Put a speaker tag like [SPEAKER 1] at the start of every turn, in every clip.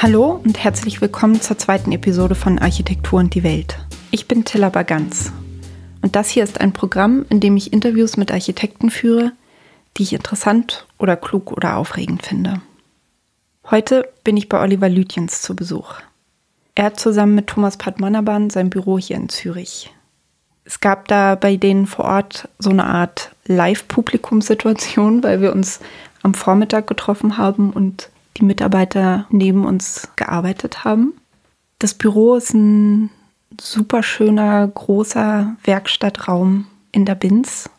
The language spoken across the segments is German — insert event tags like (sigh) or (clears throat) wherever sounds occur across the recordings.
[SPEAKER 1] Hallo und herzlich willkommen zur zweiten Episode von Architektur und die Welt. Ich bin Tilla Baganz und das hier ist ein Programm, in dem ich Interviews mit Architekten führe, die ich interessant oder klug oder aufregend finde. Heute bin ich bei Oliver Lütjens zu Besuch. Er hat zusammen mit Thomas Padmannaban sein Büro hier in Zürich. Es gab da bei denen vor Ort so eine Art Live-Publikumssituation, weil wir uns am Vormittag getroffen haben und die Mitarbeiter neben uns gearbeitet haben. Das Büro ist ein super schöner, großer Werkstattraum in der Binz.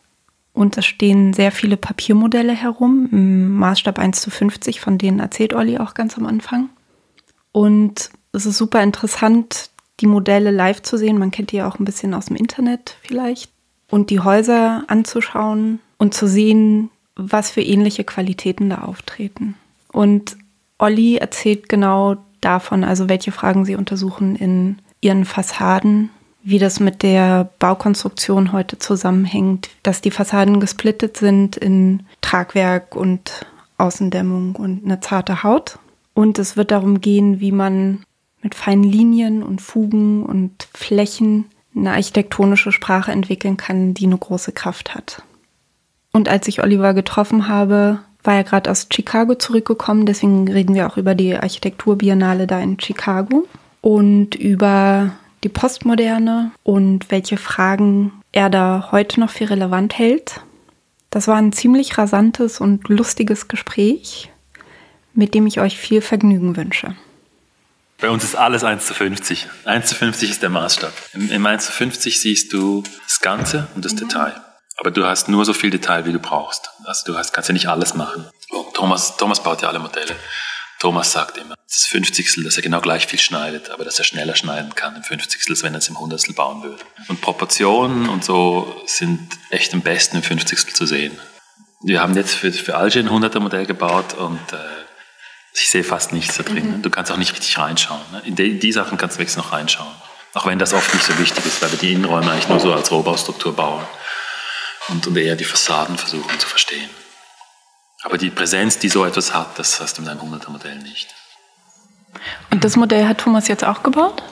[SPEAKER 1] Und es stehen sehr viele Papiermodelle herum, im Maßstab 1 zu 50, von denen erzählt Olli auch ganz am Anfang. Und es ist super interessant, die Modelle live zu sehen. Man kennt die ja auch ein bisschen aus dem Internet vielleicht. Und die Häuser anzuschauen und zu sehen, was für ähnliche Qualitäten da auftreten. Und Olli erzählt genau davon, also welche Fragen sie untersuchen in ihren Fassaden, wie das mit der Baukonstruktion heute zusammenhängt, dass die Fassaden gesplittet sind in Tragwerk und Außendämmung und eine zarte Haut. Und es wird darum gehen, wie man mit feinen Linien und Fugen und Flächen eine architektonische Sprache entwickeln kann, die eine große Kraft hat. Und als ich Oliver getroffen habe, war er gerade aus Chicago zurückgekommen, deswegen reden wir auch über die Architekturbiennale da in Chicago und über die Postmoderne und welche Fragen er da heute noch für relevant hält. Das war ein ziemlich rasantes und lustiges Gespräch, mit dem ich euch viel Vergnügen wünsche.
[SPEAKER 2] Bei uns ist alles 1 zu 50. 1 zu 50 ist der Maßstab. Im, im 1 zu 50 siehst du das Ganze und das. Detail. Aber du hast nur so viel Detail, wie du brauchst. Also du hast, kannst ja nicht alles machen. Thomas, Thomas baut ja alle Modelle. Thomas sagt immer, das Fünfzigstel, dass er genau gleich viel schneidet, aber dass er schneller schneiden kann im Fünfzigstel, als wenn er es im Hundertstel bauen würde. Und Proportionen und so sind echt am besten im Fünfzigstel zu sehen. Wir haben jetzt für, für Alge ein 100er Modell gebaut und äh, ich sehe fast nichts da drin. Mhm. Du kannst auch nicht richtig reinschauen. Ne? In, die, die Sachen kannst du wenigstens noch reinschauen. Auch wenn das oft nicht so wichtig ist, weil wir die Innenräume eigentlich nur so als Rohbaustruktur bauen und, und eher die Fassaden versuchen zu verstehen. Aber die Präsenz, die so etwas hat, das hast du mit einem 100er Modell nicht.
[SPEAKER 1] Und das Modell hat Thomas jetzt auch gebaut?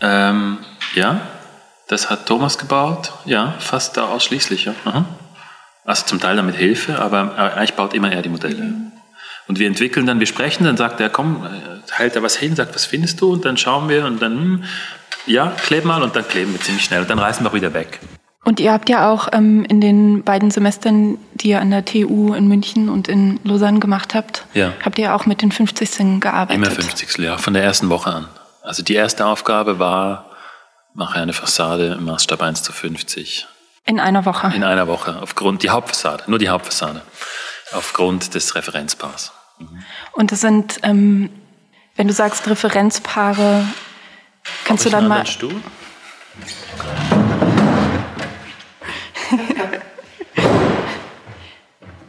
[SPEAKER 2] Ähm, ja, das hat Thomas gebaut, ja, fast da ausschließlich. Ja. Also zum Teil dann mit Hilfe, aber eigentlich baut immer er die Modelle. Und wir entwickeln dann, wir sprechen, dann sagt er, komm, äh, hält er was hin, sagt, was findest du? Und dann schauen wir und dann, hm, ja, kleb mal und dann kleben wir ziemlich schnell. Und dann reißen wir auch wieder weg.
[SPEAKER 1] Und ihr habt ja auch ähm, in den beiden Semestern, die ihr an der TU in München und in Lausanne gemacht habt, ja. habt ihr auch mit den 50 gearbeitet.
[SPEAKER 2] Immer 50 ja, von der ersten Woche an. Also die erste Aufgabe war, mache eine Fassade im Maßstab 1 zu 50.
[SPEAKER 1] In einer Woche?
[SPEAKER 2] In einer Woche, aufgrund, die Hauptfassade, nur die Hauptfassade, aufgrund des Referenzpaars.
[SPEAKER 1] Mhm. Und das sind, ähm, wenn du sagst Referenzpaare, kannst du dann mal... Stuhl?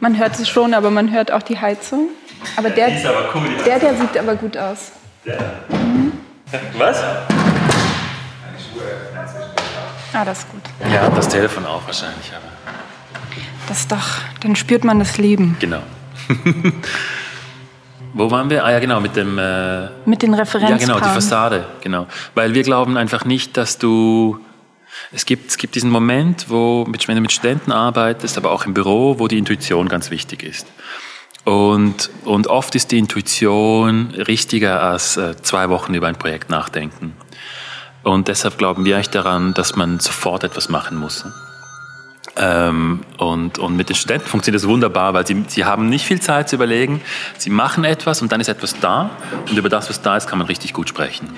[SPEAKER 1] Man hört es schon, aber man hört auch die Heizung. Aber der, der, aber cool, der, der sieht aber gut aus. Der? Mhm.
[SPEAKER 2] Was?
[SPEAKER 1] Ah, das ist gut.
[SPEAKER 2] Ja, das Telefon auch wahrscheinlich. Aber.
[SPEAKER 1] Das ist doch, dann spürt man das Leben.
[SPEAKER 2] Genau. (laughs) Wo waren wir? Ah ja, genau, mit dem... Äh,
[SPEAKER 1] mit den Referenzen.
[SPEAKER 2] Ja, genau, die Fassade, genau. Weil wir glauben einfach nicht, dass du es gibt, es gibt diesen Moment, wo, wenn du mit Studenten arbeitest, aber auch im Büro, wo die Intuition ganz wichtig ist. Und, und oft ist die Intuition richtiger als äh, zwei Wochen über ein Projekt nachdenken. Und deshalb glauben wir eigentlich daran, dass man sofort etwas machen muss. Ähm, und, und mit den Studenten funktioniert das wunderbar, weil sie, sie haben nicht viel Zeit zu überlegen. Sie machen etwas und dann ist etwas da. Und über das, was da ist, kann man richtig gut sprechen.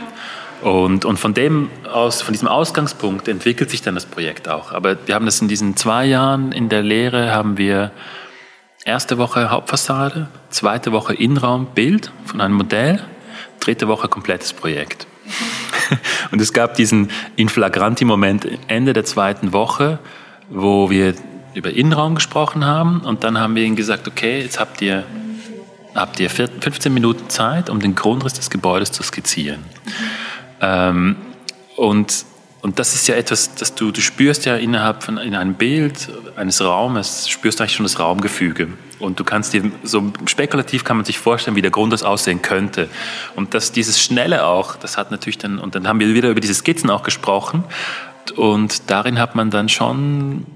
[SPEAKER 2] Und, und von dem aus, von diesem Ausgangspunkt entwickelt sich dann das Projekt auch. Aber wir haben das in diesen zwei Jahren in der Lehre haben wir erste Woche Hauptfassade, zweite Woche Innenraum, Bild von einem Modell, dritte Woche komplettes Projekt. (laughs) Und es gab diesen Inflagranti-Moment Ende der zweiten Woche, wo wir über Innenraum gesprochen haben und dann haben wir ihnen gesagt, okay, jetzt habt ihr, habt ihr 15 Minuten Zeit, um den Grundriss des Gebäudes zu skizzieren. Ähm, und und das ist ja etwas, das du, du spürst ja innerhalb von in einem Bild eines Raumes, spürst du eigentlich schon das Raumgefüge. Und du kannst dir, so spekulativ kann man sich vorstellen, wie der Grundriss aussehen könnte. Und das, dieses Schnelle auch, das hat natürlich dann, und dann haben wir wieder über diese Skizzen auch gesprochen. Und darin hat man dann schon,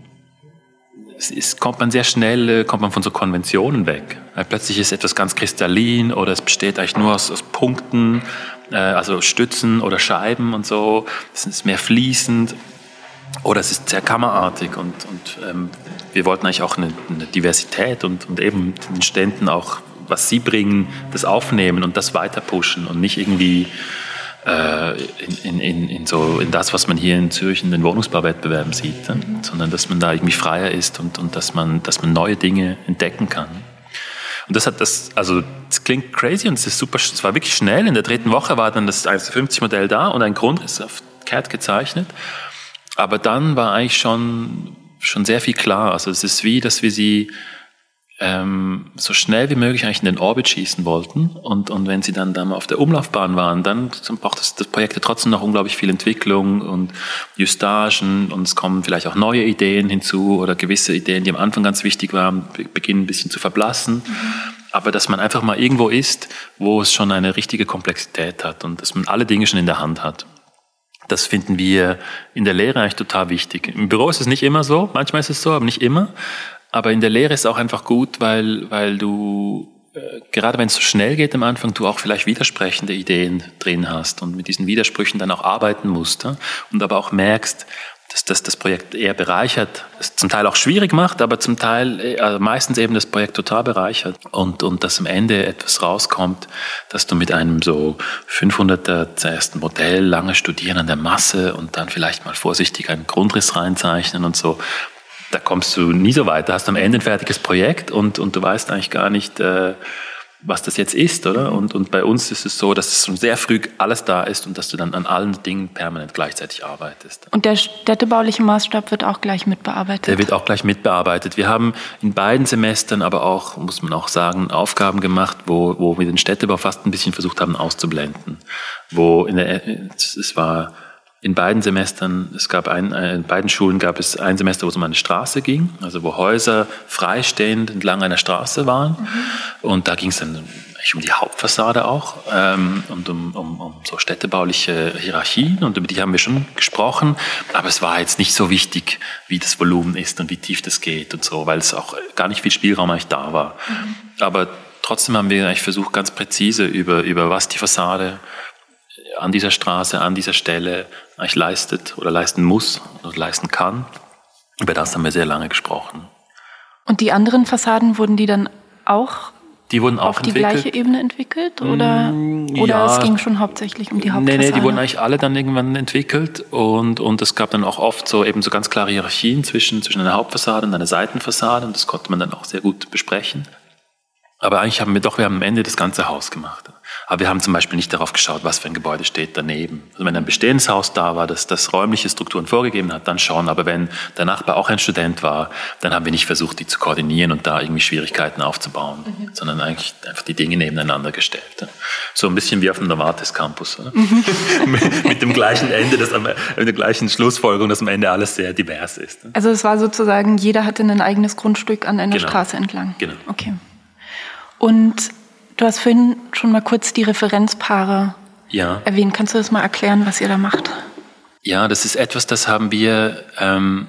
[SPEAKER 2] es ist, kommt man sehr schnell, äh, kommt man von so Konventionen weg. Weil plötzlich ist etwas ganz kristallin oder es besteht eigentlich nur aus, aus Punkten äh, also Stützen oder Scheiben und so. Es ist mehr fließend oder es ist sehr kammerartig und, und ähm, wir wollten eigentlich auch eine, eine Diversität und, und eben den Ständen auch, was sie bringen, das aufnehmen und das weiter pushen und nicht irgendwie äh, in, in, in, so, in das, was man hier in Zürich in den Wohnungsbauwettbewerben sieht, ne? sondern dass man da irgendwie freier ist und, und dass, man, dass man neue Dinge entdecken kann. Und das hat das, also das klingt crazy und es ist super, es war wirklich schnell. In der dritten Woche war dann das 150 Modell da und ein Grundriss auf CAD gezeichnet. Aber dann war eigentlich schon, schon sehr viel klar. Also es ist wie, dass wir sie ähm, so schnell wie möglich eigentlich in den Orbit schießen wollten. Und, und wenn sie dann, dann auf der Umlaufbahn waren, dann braucht das, das Projekt ja trotzdem noch unglaublich viel Entwicklung und Justagen und es kommen vielleicht auch neue Ideen hinzu oder gewisse Ideen, die am Anfang ganz wichtig waren, beginnen ein bisschen zu verblassen. Mhm. Aber dass man einfach mal irgendwo ist, wo es schon eine richtige Komplexität hat und dass man alle Dinge schon in der Hand hat. Das finden wir in der Lehre eigentlich total wichtig. Im Büro ist es nicht immer so, manchmal ist es so, aber nicht immer. Aber in der Lehre ist es auch einfach gut, weil, weil du, äh, gerade wenn es so schnell geht am Anfang, du auch vielleicht widersprechende Ideen drin hast und mit diesen Widersprüchen dann auch arbeiten musst. Ja? Und aber auch merkst, dass das das Projekt eher bereichert, es zum Teil auch schwierig macht, aber zum Teil äh, also meistens eben das Projekt total bereichert und, und dass am Ende etwas rauskommt, dass du mit einem so 500er zuerst Modell lange studieren an der Masse und dann vielleicht mal vorsichtig einen Grundriss reinzeichnen und so, da kommst du nie so weit. Da hast du am Ende ein fertiges Projekt und, und du weißt eigentlich gar nicht, äh, was das jetzt ist, oder? Und, und bei uns ist es so, dass es schon sehr früh alles da ist und dass du dann an allen Dingen permanent gleichzeitig arbeitest.
[SPEAKER 1] Und der städtebauliche Maßstab wird auch gleich mitbearbeitet?
[SPEAKER 2] Der wird auch gleich mitbearbeitet. Wir haben in beiden Semestern aber auch, muss man auch sagen, Aufgaben gemacht, wo, wo wir den Städtebau fast ein bisschen versucht haben auszublenden. Wo in der, es war in beiden Semestern, es gab ein, äh, in beiden Schulen gab es ein Semester, wo es um eine Straße ging, also wo Häuser freistehend entlang einer Straße waren. Mhm. Und da ging es dann um die Hauptfassade auch ähm, und um, um, um so städtebauliche Hierarchien und über die haben wir schon gesprochen, aber es war jetzt nicht so wichtig, wie das Volumen ist und wie tief das geht und so, weil es auch gar nicht viel Spielraum eigentlich da war. Mhm. Aber trotzdem haben wir eigentlich versucht, ganz präzise über, über was die Fassade an dieser Straße, an dieser Stelle eigentlich leistet oder leisten muss oder leisten kann. Über das haben wir sehr lange gesprochen.
[SPEAKER 1] Und die anderen Fassaden wurden die dann auch
[SPEAKER 2] die wurden auch
[SPEAKER 1] auf die gleiche Ebene entwickelt oder, mm, oder ja, es ging schon hauptsächlich um die Hauptfassade?
[SPEAKER 2] Nee, nee, die wurden eigentlich alle dann irgendwann entwickelt und, und es gab dann auch oft so eben so ganz klare Hierarchien zwischen, zwischen einer Hauptfassade und einer Seitenfassade und das konnte man dann auch sehr gut besprechen. Aber eigentlich haben wir doch, wir haben am Ende das ganze Haus gemacht. Aber wir haben zum Beispiel nicht darauf geschaut, was für ein Gebäude steht daneben. Also wenn ein bestehendes Haus da war, das, das räumliche Strukturen vorgegeben hat, dann schon. Aber wenn der Nachbar auch ein Student war, dann haben wir nicht versucht, die zu koordinieren und da irgendwie Schwierigkeiten aufzubauen, mhm. sondern eigentlich einfach die Dinge nebeneinander gestellt. So ein bisschen wie auf dem Novartis Campus. Mhm. (laughs) mit, dem gleichen Ende, das am, mit der gleichen Schlussfolgerung, dass am Ende alles sehr divers ist.
[SPEAKER 1] Also es war sozusagen, jeder hatte ein eigenes Grundstück an einer genau. Straße entlang.
[SPEAKER 2] Genau.
[SPEAKER 1] Okay. Und Du hast vorhin schon mal kurz die Referenzpaare ja. erwähnt. Kannst du das mal erklären, was ihr da macht?
[SPEAKER 2] Ja, das ist etwas, das haben wir, ähm,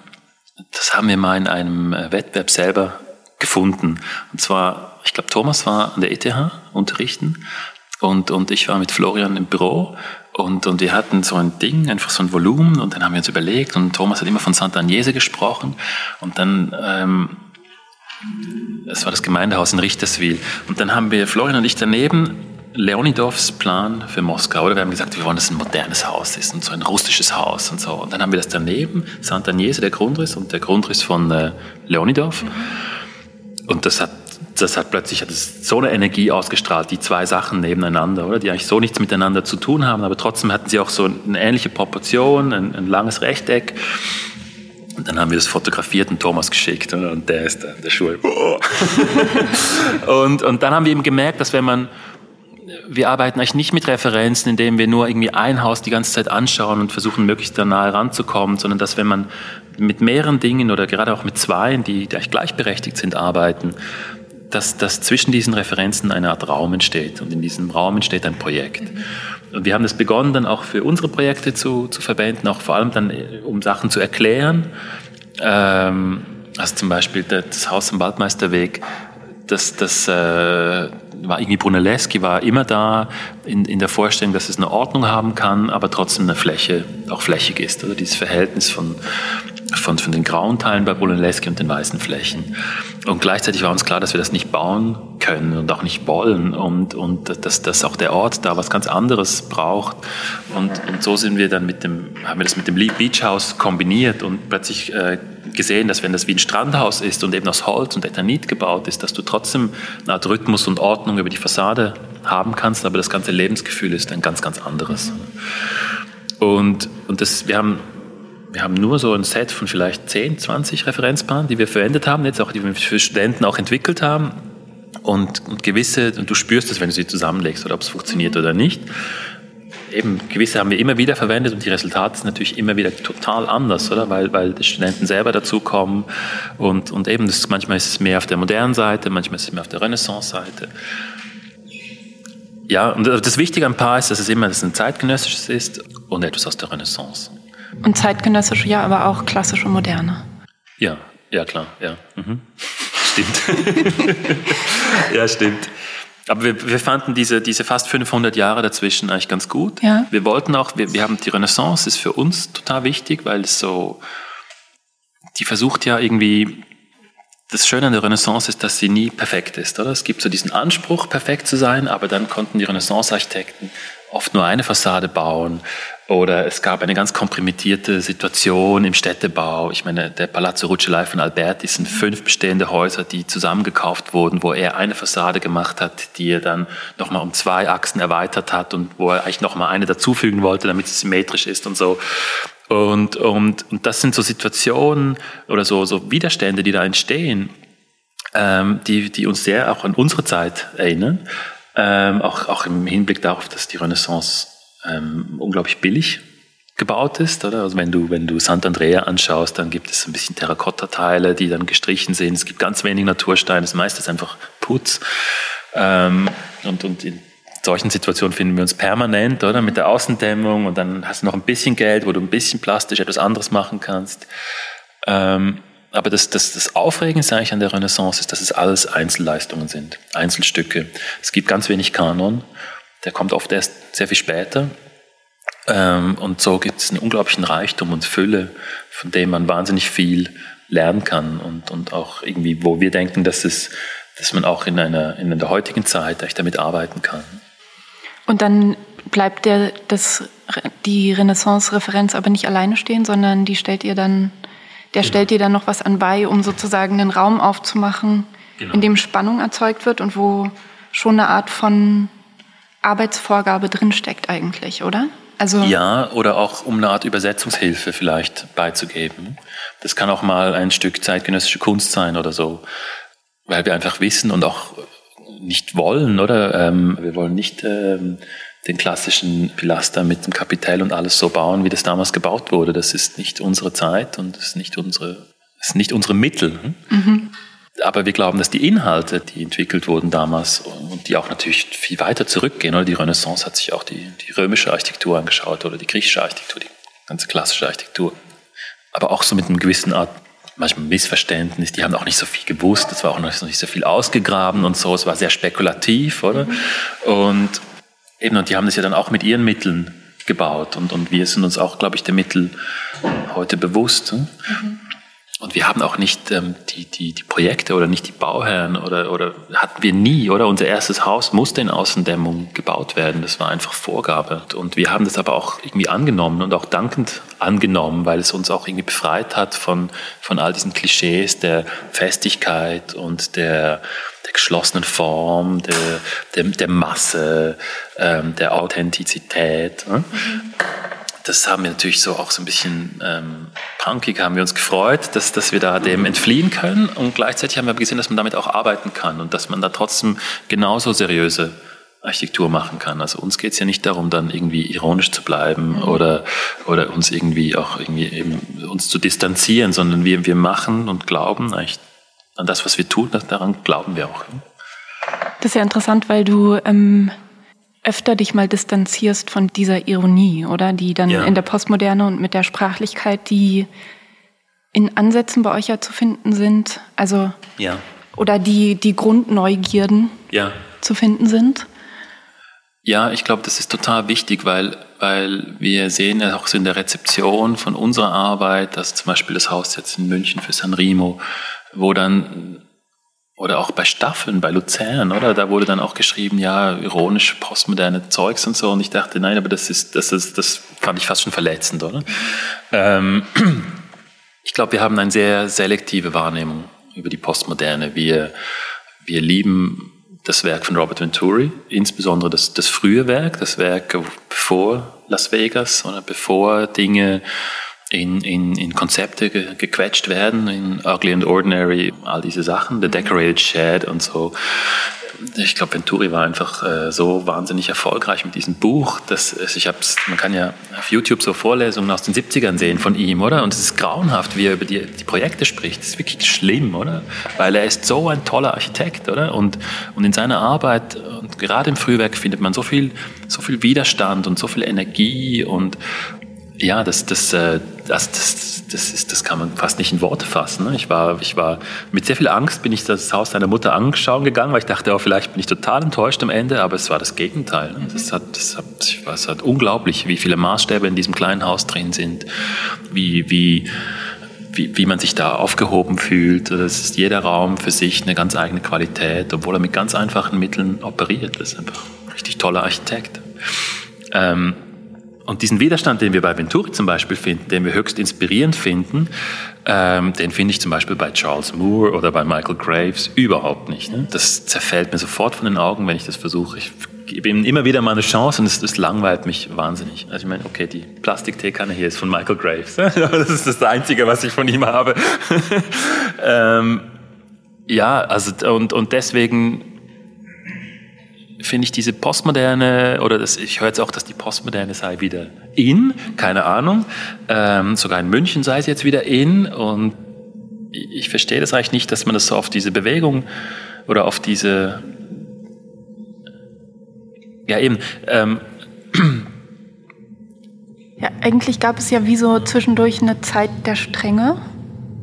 [SPEAKER 2] das haben wir mal in einem äh, Wettbewerb selber gefunden. Und zwar, ich glaube, Thomas war an der ETH unterrichten und, und ich war mit Florian im Büro und, und wir hatten so ein Ding, einfach so ein Volumen und dann haben wir uns überlegt und Thomas hat immer von Santa Agnese gesprochen und dann ähm, das war das Gemeindehaus in Richterswil. Und dann haben wir, Florian und ich daneben, Leonidovs Plan für Moskau. Oder wir haben gesagt, wir wollen, dass es ein modernes Haus ist und so ein russisches Haus und so. Und dann haben wir das daneben, Sant'Agnese, der Grundriss und der Grundriss von äh, Leonidov. Und das hat, das hat plötzlich hat es so eine Energie ausgestrahlt, die zwei Sachen nebeneinander, oder? Die eigentlich so nichts miteinander zu tun haben, aber trotzdem hatten sie auch so eine ähnliche Proportion, ein, ein langes Rechteck. Und dann haben wir das fotografiert und Thomas geschickt und der ist da, der Schuhe. (laughs) und, und dann haben wir eben gemerkt, dass wenn man wir arbeiten eigentlich nicht mit Referenzen, indem wir nur irgendwie ein Haus die ganze Zeit anschauen und versuchen, möglichst da nahe ranzukommen, sondern dass wenn man mit mehreren Dingen oder gerade auch mit zweien, die, gleichberechtigt sind, arbeiten, dass, dass zwischen diesen Referenzen eine Art Raum entsteht und in diesem Raum entsteht ein Projekt. Und wir haben das begonnen, dann auch für unsere Projekte zu, zu verwenden, auch vor allem dann, äh, um Sachen zu erklären. Ähm, also zum Beispiel das Haus am Waldmeisterweg, das, das äh, war irgendwie Brunelleschi war immer da in, in der Vorstellung, dass es eine Ordnung haben kann, aber trotzdem eine Fläche auch flächig ist. Also dieses Verhältnis von von, von den grauen Teilen bei Brunelleschi und den weißen Flächen. Und gleichzeitig war uns klar, dass wir das nicht bauen können und auch nicht wollen und, und dass, dass auch der Ort da was ganz anderes braucht. Und, und so sind wir dann mit dem, haben wir das mit dem Beach House kombiniert und plötzlich äh, gesehen, dass wenn das wie ein Strandhaus ist und eben aus Holz und Ethanit gebaut ist, dass du trotzdem eine Art Rhythmus und Ordnung über die Fassade haben kannst, aber das ganze Lebensgefühl ist ein ganz, ganz anderes. Und, und das, wir haben wir haben nur so ein Set von vielleicht 10, 20 Referenzpaaren, die wir verwendet haben, jetzt auch die wir für Studenten auch entwickelt haben. Und, und gewisse, und du spürst es, wenn du sie zusammenlegst oder ob es funktioniert oder nicht. Eben, gewisse haben wir immer wieder verwendet und die Resultate sind natürlich immer wieder total anders, oder? Weil, weil die Studenten selber dazukommen und, und eben, das, manchmal ist es mehr auf der modernen Seite, manchmal ist es mehr auf der Renaissance-Seite. Ja, und das Wichtige am Paar ist, dass es immer dass es ein zeitgenössisches ist und etwas aus der Renaissance.
[SPEAKER 1] Und zeitgenössische, ja, aber auch klassische moderne.
[SPEAKER 2] Ja, ja klar, ja. Mhm. Stimmt. (laughs) ja, stimmt. Aber wir, wir fanden diese, diese fast 500 Jahre dazwischen eigentlich ganz gut. Ja. Wir wollten auch, wir, wir haben die Renaissance ist für uns total wichtig, weil es so, die versucht ja irgendwie, das Schöne an der Renaissance ist, dass sie nie perfekt ist, oder? Es gibt so diesen Anspruch, perfekt zu sein, aber dann konnten die Renaissance-Architekten oft nur eine Fassade bauen oder es gab eine ganz komprimierte Situation im Städtebau. Ich meine, der Palazzo Rucellai von Alberti sind fünf bestehende Häuser, die zusammengekauft wurden, wo er eine Fassade gemacht hat, die er dann nochmal um zwei Achsen erweitert hat und wo er eigentlich nochmal eine dazufügen wollte, damit es symmetrisch ist und so. Und, und, und das sind so Situationen oder so, so Widerstände, die da entstehen, ähm, die, die uns sehr auch an unsere Zeit erinnern. Ähm, auch, auch im Hinblick darauf, dass die Renaissance ähm, unglaublich billig gebaut ist, oder? Also wenn du, wenn du Sant'Andrea anschaust, dann gibt es ein bisschen Terrakotta-Teile, die dann gestrichen sind. Es gibt ganz wenig Natursteine, das meiste ist einfach Putz. Ähm, und, und in solchen Situationen finden wir uns permanent, oder? Mit der Außendämmung und dann hast du noch ein bisschen Geld, wo du ein bisschen plastisch etwas anderes machen kannst. Ähm, aber das, das, das Aufregende eigentlich an der Renaissance ist, dass es alles Einzelleistungen sind, Einzelstücke. Es gibt ganz wenig Kanon. Der kommt oft erst sehr viel später. Ähm, und so gibt es einen unglaublichen Reichtum und Fülle, von dem man wahnsinnig viel lernen kann und, und auch irgendwie, wo wir denken, dass, es, dass man auch in, einer, in der heutigen Zeit echt damit arbeiten kann.
[SPEAKER 1] Und dann bleibt der, das, die Renaissance-Referenz aber nicht alleine stehen, sondern die stellt ihr dann, der genau. stellt ihr dann noch was an bei, um sozusagen einen Raum aufzumachen, genau. in dem Spannung erzeugt wird und wo schon eine Art von Arbeitsvorgabe drinsteckt eigentlich, oder?
[SPEAKER 2] Also ja, oder auch um eine Art Übersetzungshilfe vielleicht beizugeben. Das kann auch mal ein Stück zeitgenössische Kunst sein oder so, weil wir einfach wissen und auch nicht wollen, oder? Ähm, wir wollen nicht ähm, den klassischen Pilaster mit dem Kapitell und alles so bauen, wie das damals gebaut wurde. Das ist nicht unsere Zeit und das ist nicht unsere, sind nicht unsere Mittel. Hm? Mhm. Aber wir glauben, dass die Inhalte, die entwickelt wurden damals und die auch natürlich viel weiter zurückgehen, oder die Renaissance hat sich auch die, die römische Architektur angeschaut oder die griechische Architektur, die ganze klassische Architektur. Aber auch so mit einem gewissen Art, manchmal Missverständnis, die haben auch nicht so viel gewusst, es war auch noch nicht so viel ausgegraben und so, es war sehr spekulativ, oder? Mhm. Und eben, und die haben das ja dann auch mit ihren Mitteln gebaut und, und wir sind uns auch, glaube ich, der Mittel heute bewusst. Hm? Mhm. Und wir haben auch nicht ähm, die, die, die Projekte oder nicht die Bauherren oder, oder hatten wir nie, oder? Unser erstes Haus musste in Außendämmung gebaut werden. Das war einfach Vorgabe. Und wir haben das aber auch irgendwie angenommen und auch dankend angenommen, weil es uns auch irgendwie befreit hat von, von all diesen Klischees der Festigkeit und der, der geschlossenen Form, der, der, der Masse, ähm, der Authentizität. Ne? Mhm das haben wir natürlich so auch so ein bisschen ähm, punkig, haben wir uns gefreut, dass, dass wir da dem entfliehen können und gleichzeitig haben wir gesehen, dass man damit auch arbeiten kann und dass man da trotzdem genauso seriöse Architektur machen kann. Also uns geht es ja nicht darum, dann irgendwie ironisch zu bleiben mhm. oder, oder uns irgendwie auch irgendwie eben uns zu distanzieren, sondern wir, wir machen und glauben eigentlich an das, was wir tun, daran glauben wir auch.
[SPEAKER 1] Das ist ja interessant, weil du ähm, öfter dich mal distanzierst von dieser Ironie, oder? Die dann ja. in der Postmoderne und mit der Sprachlichkeit, die in Ansätzen bei euch ja zu finden sind. Also
[SPEAKER 2] ja.
[SPEAKER 1] oder die, die Grundneugierden
[SPEAKER 2] ja.
[SPEAKER 1] zu finden sind.
[SPEAKER 2] Ja, ich glaube, das ist total wichtig, weil, weil wir sehen ja auch so in der Rezeption von unserer Arbeit, dass zum Beispiel das Haus jetzt in München für San Remo, wo dann oder auch bei Staffeln, bei Luzern, oder? Da wurde dann auch geschrieben, ja, ironisch postmoderne Zeugs und so. Und ich dachte, nein, aber das ist, das ist, das fand ich fast schon verletzend, oder? Ähm, ich glaube, wir haben eine sehr selektive Wahrnehmung über die Postmoderne. Wir, wir lieben das Werk von Robert Venturi, insbesondere das, das frühe Werk, das Werk bevor Las Vegas oder bevor Dinge in, in, in Konzepte ge, gequetscht werden, in Ugly and Ordinary, all diese Sachen, The Decorated Shed und so. Ich glaube, Venturi war einfach äh, so wahnsinnig erfolgreich mit diesem Buch, dass ich hab's, man kann ja auf YouTube so Vorlesungen aus den 70ern sehen von ihm, oder? Und es ist grauenhaft, wie er über die, die Projekte spricht. Das ist wirklich schlimm, oder? Weil er ist so ein toller Architekt, oder? Und, und in seiner Arbeit, und gerade im Frühwerk findet man so viel, so viel Widerstand und so viel Energie und, ja, das, das, äh, das, das, das, ist, das kann man fast nicht in Worte fassen. Ne? Ich, war, ich war mit sehr viel Angst, bin ich das Haus deiner Mutter anschauen gegangen, weil ich dachte, oh, vielleicht bin ich total enttäuscht am Ende, aber es war das Gegenteil. Ne? Das hat, das hat, ich weiß, es hat unglaublich, wie viele Maßstäbe in diesem kleinen Haus drin sind, wie, wie, wie, wie man sich da aufgehoben fühlt. Es ist jeder Raum für sich eine ganz eigene Qualität, obwohl er mit ganz einfachen Mitteln operiert. Das ist einfach ein richtig toller Architekt. Ähm, und diesen Widerstand, den wir bei Venturi zum Beispiel finden, den wir höchst inspirierend finden, ähm, den finde ich zum Beispiel bei Charles Moore oder bei Michael Graves überhaupt nicht. Ne? Das zerfällt mir sofort von den Augen, wenn ich das versuche. Ich gebe ihm immer wieder mal eine Chance und es, das langweilt mich wahnsinnig. Also ich meine, okay, die Plastikteekanne hier ist von Michael Graves. (laughs) das ist das Einzige, was ich von ihm habe. (laughs) ähm, ja, also und, und deswegen finde ich diese Postmoderne, oder das, ich höre jetzt auch, dass die Postmoderne sei wieder in, keine Ahnung. Ähm, sogar in München sei sie jetzt wieder in. Und ich verstehe das eigentlich nicht, dass man das so auf diese Bewegung oder auf diese, ja eben, ähm, (clears throat)
[SPEAKER 1] ja, eigentlich gab es ja wie so zwischendurch eine Zeit der Strenge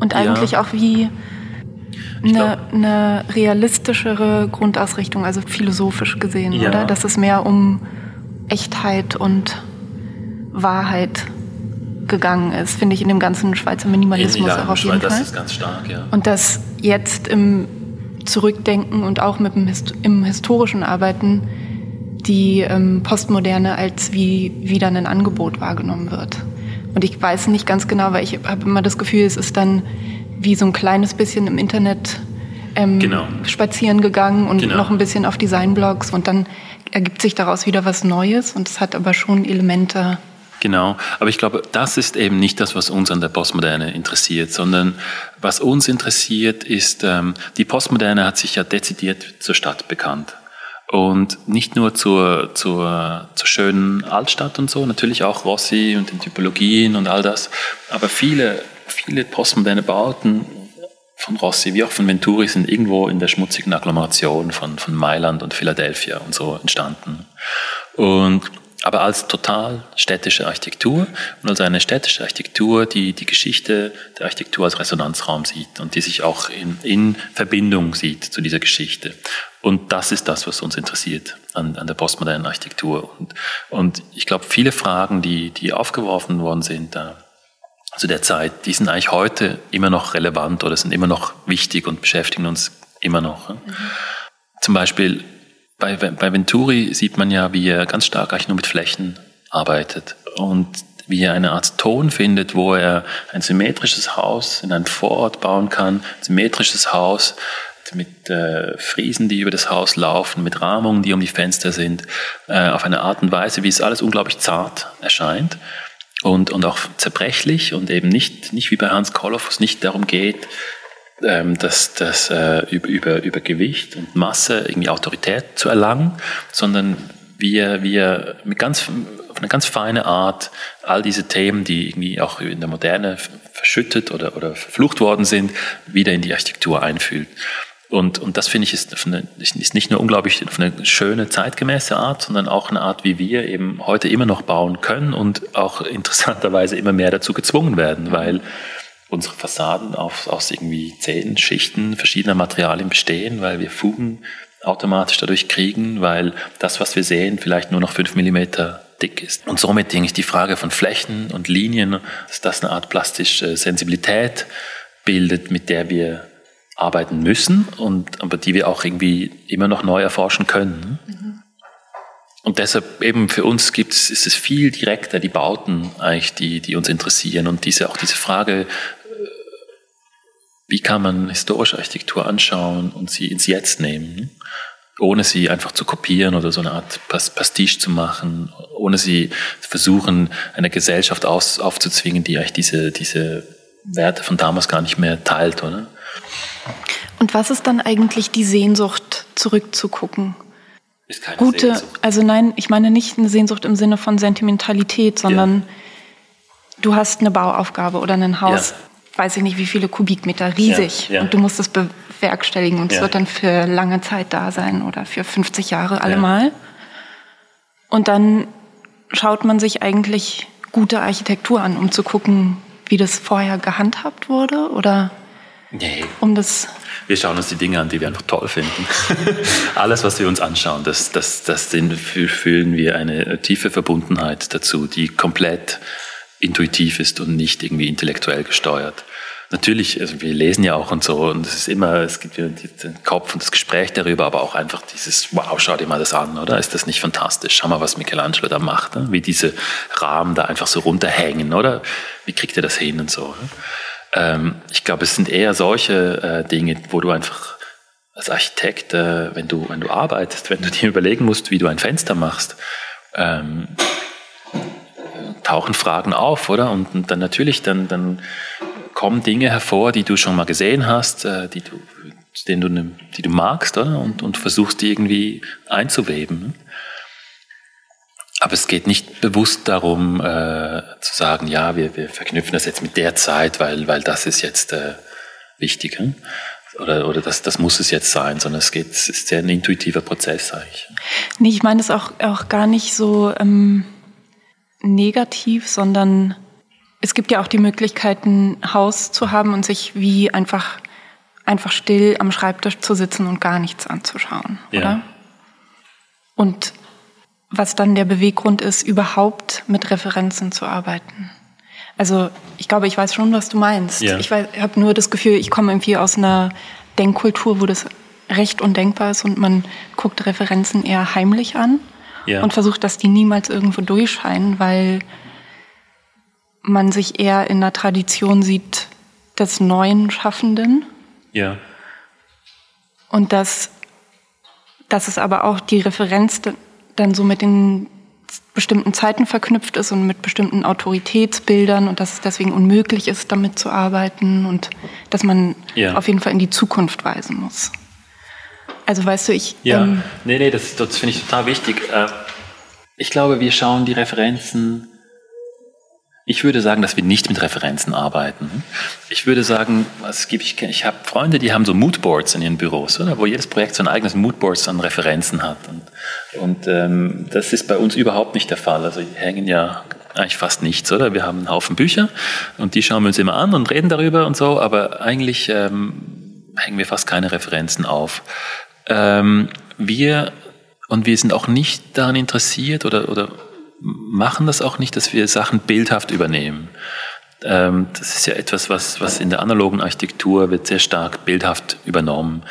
[SPEAKER 1] und eigentlich ja. auch wie eine, eine, realistischere Grundausrichtung, also philosophisch gesehen, ja. oder? Dass es mehr um Echtheit und Wahrheit gegangen ist, finde ich in dem ganzen Schweizer Minimalismus
[SPEAKER 2] auch auf jeden Fall. Das ist ganz stark, ja.
[SPEAKER 1] Und dass jetzt im Zurückdenken und auch mit dem Hist im historischen Arbeiten die ähm, Postmoderne als wie wieder ein Angebot wahrgenommen wird. Und ich weiß nicht ganz genau, weil ich habe immer das Gefühl, es ist dann wie so ein kleines bisschen im Internet ähm, genau. spazieren gegangen und genau. noch ein bisschen auf Designblogs und dann ergibt sich daraus wieder was Neues und es hat aber schon Elemente.
[SPEAKER 2] Genau, aber ich glaube, das ist eben nicht das, was uns an der Postmoderne interessiert, sondern was uns interessiert ist, ähm, die Postmoderne hat sich ja dezidiert zur Stadt bekannt. Und nicht nur zur, zur, zur schönen Altstadt und so, natürlich auch Rossi und den Typologien und all das, aber viele viele postmoderne Bauten von Rossi wie auch von Venturi sind irgendwo in der schmutzigen Agglomeration von, von Mailand und Philadelphia und so entstanden. Und, aber als total städtische Architektur und als eine städtische Architektur, die die Geschichte der Architektur als Resonanzraum sieht und die sich auch in, in Verbindung sieht zu dieser Geschichte. Und das ist das, was uns interessiert an, an der postmodernen Architektur. Und, und ich glaube, viele Fragen, die, die aufgeworfen worden sind, da zu der Zeit, die sind eigentlich heute immer noch relevant oder sind immer noch wichtig und beschäftigen uns immer noch. Mhm. Zum Beispiel bei, bei Venturi sieht man ja, wie er ganz stark eigentlich nur mit Flächen arbeitet und wie er eine Art Ton findet, wo er ein symmetrisches Haus in einem Vorort bauen kann, ein symmetrisches Haus mit äh, Friesen, die über das Haus laufen, mit Rahmungen, die um die Fenster sind, äh, auf eine Art und Weise, wie es alles unglaublich zart erscheint und, und auch zerbrechlich und eben nicht, nicht wie bei Hans Koloff, wo es nicht darum geht, ähm, das, das äh, über, über, über Gewicht und Masse irgendwie Autorität zu erlangen, sondern wir, wir mit ganz, auf eine ganz feine Art all diese Themen, die irgendwie auch in der Moderne verschüttet oder, oder verflucht worden sind, wieder in die Architektur einfühlt. Und, und das finde ich ist, eine, ist nicht nur unglaublich auf eine schöne, zeitgemäße Art, sondern auch eine Art, wie wir eben heute immer noch bauen können und auch interessanterweise immer mehr dazu gezwungen werden, weil unsere Fassaden auf, aus irgendwie zehn Schichten verschiedener Materialien bestehen, weil wir Fugen automatisch dadurch kriegen, weil das, was wir sehen, vielleicht nur noch fünf Millimeter dick ist. Und somit denke ich die Frage von Flächen und Linien, dass das eine Art plastische Sensibilität bildet, mit der wir arbeiten müssen und aber die wir auch irgendwie immer noch neu erforschen können. Mhm. Und deshalb eben für uns gibt es, ist es viel direkter die Bauten eigentlich, die, die uns interessieren und diese, auch diese Frage, äh, wie kann man historische Architektur anschauen und sie ins Jetzt nehmen, ohne sie einfach zu kopieren oder so eine Art Pastiche zu machen, ohne sie versuchen, eine Gesellschaft aus, aufzuzwingen, die eigentlich diese, diese Werte von damals gar nicht mehr teilt, oder?
[SPEAKER 1] Und was ist dann eigentlich die Sehnsucht, zurückzugucken?
[SPEAKER 2] Ist keine
[SPEAKER 1] Gute,
[SPEAKER 2] Sehnsucht.
[SPEAKER 1] also nein, ich meine nicht eine Sehnsucht im Sinne von Sentimentalität, sondern ja. du hast eine Bauaufgabe oder ein Haus, ja. weiß ich nicht wie viele Kubikmeter, riesig, ja. und du musst es bewerkstelligen und es wird dann für lange Zeit da sein oder für 50 Jahre allemal. Und dann schaut man sich eigentlich gute Architektur an, um zu gucken, wie das vorher gehandhabt wurde oder
[SPEAKER 2] Nee.
[SPEAKER 1] Um das
[SPEAKER 2] wir schauen uns die Dinge an, die wir einfach toll finden. (laughs) Alles, was wir uns anschauen, das, das, das fühlen wir eine tiefe Verbundenheit dazu, die komplett intuitiv ist und nicht irgendwie intellektuell gesteuert. Natürlich, also wir lesen ja auch und so, und es ist immer, es gibt den Kopf und das Gespräch darüber, aber auch einfach dieses, wow, schau dir mal das an, oder? Ist das nicht fantastisch? Schau mal, was Michelangelo da macht, ne? wie diese Rahmen da einfach so runterhängen, oder? Wie kriegt er das hin und so? Ne? Ähm, ich glaube, es sind eher solche äh, Dinge, wo du einfach als Architekt, äh, wenn, du, wenn du arbeitest, wenn du dir überlegen musst, wie du ein Fenster machst, ähm, tauchen Fragen auf, oder? Und, und, dann natürlich, dann, dann kommen Dinge hervor, die du schon mal gesehen hast, äh, die du, den du, die du magst, oder? Und, und versuchst die irgendwie einzuweben. Ne? Aber es geht nicht bewusst darum, äh, zu sagen, ja, wir, wir verknüpfen das jetzt mit der Zeit, weil, weil das ist jetzt äh, wichtig. Hm? Oder, oder das, das muss es jetzt sein, sondern es geht, es ist sehr ein intuitiver Prozess eigentlich.
[SPEAKER 1] Nee, ich meine es auch, auch gar nicht so ähm, negativ, sondern es gibt ja auch die Möglichkeit, ein Haus zu haben und sich wie einfach, einfach still am Schreibtisch zu sitzen und gar nichts anzuschauen, ja. oder? Und was dann der Beweggrund ist, überhaupt mit Referenzen zu arbeiten. Also ich glaube, ich weiß schon, was du meinst. Ja. Ich habe nur das Gefühl, ich komme irgendwie aus einer Denkkultur, wo das recht undenkbar ist und man guckt Referenzen eher heimlich an ja. und versucht, dass die niemals irgendwo durchscheinen, weil man sich eher in einer Tradition sieht des neuen Schaffenden.
[SPEAKER 2] Ja.
[SPEAKER 1] Und dass, dass es aber auch die Referenz dann so mit den bestimmten Zeiten verknüpft ist und mit bestimmten Autoritätsbildern und dass es deswegen unmöglich ist, damit zu arbeiten und dass man ja. auf jeden Fall in die Zukunft weisen muss. Also weißt du, ich...
[SPEAKER 2] Ja, ähm, nee, nee, das, das finde ich total wichtig. Äh, ich glaube, wir schauen die Referenzen ich würde sagen, dass wir nicht mit Referenzen arbeiten. Ich würde sagen, was gibt ich, ich habe Freunde, die haben so Moodboards in ihren Büros, oder? wo jedes Projekt so ein eigenes Moodboard an Referenzen hat. Und, und ähm, das ist bei uns überhaupt nicht der Fall. Also hängen ja eigentlich fast nichts, oder? Wir haben einen Haufen Bücher und die schauen wir uns immer an und reden darüber und so, aber eigentlich ähm, hängen wir fast keine Referenzen auf. Ähm, wir und wir sind auch nicht daran interessiert oder, oder machen das auch nicht, dass wir Sachen bildhaft übernehmen. Ähm, das ist ja etwas, was, was in der analogen Architektur wird sehr stark bildhaft übernommen.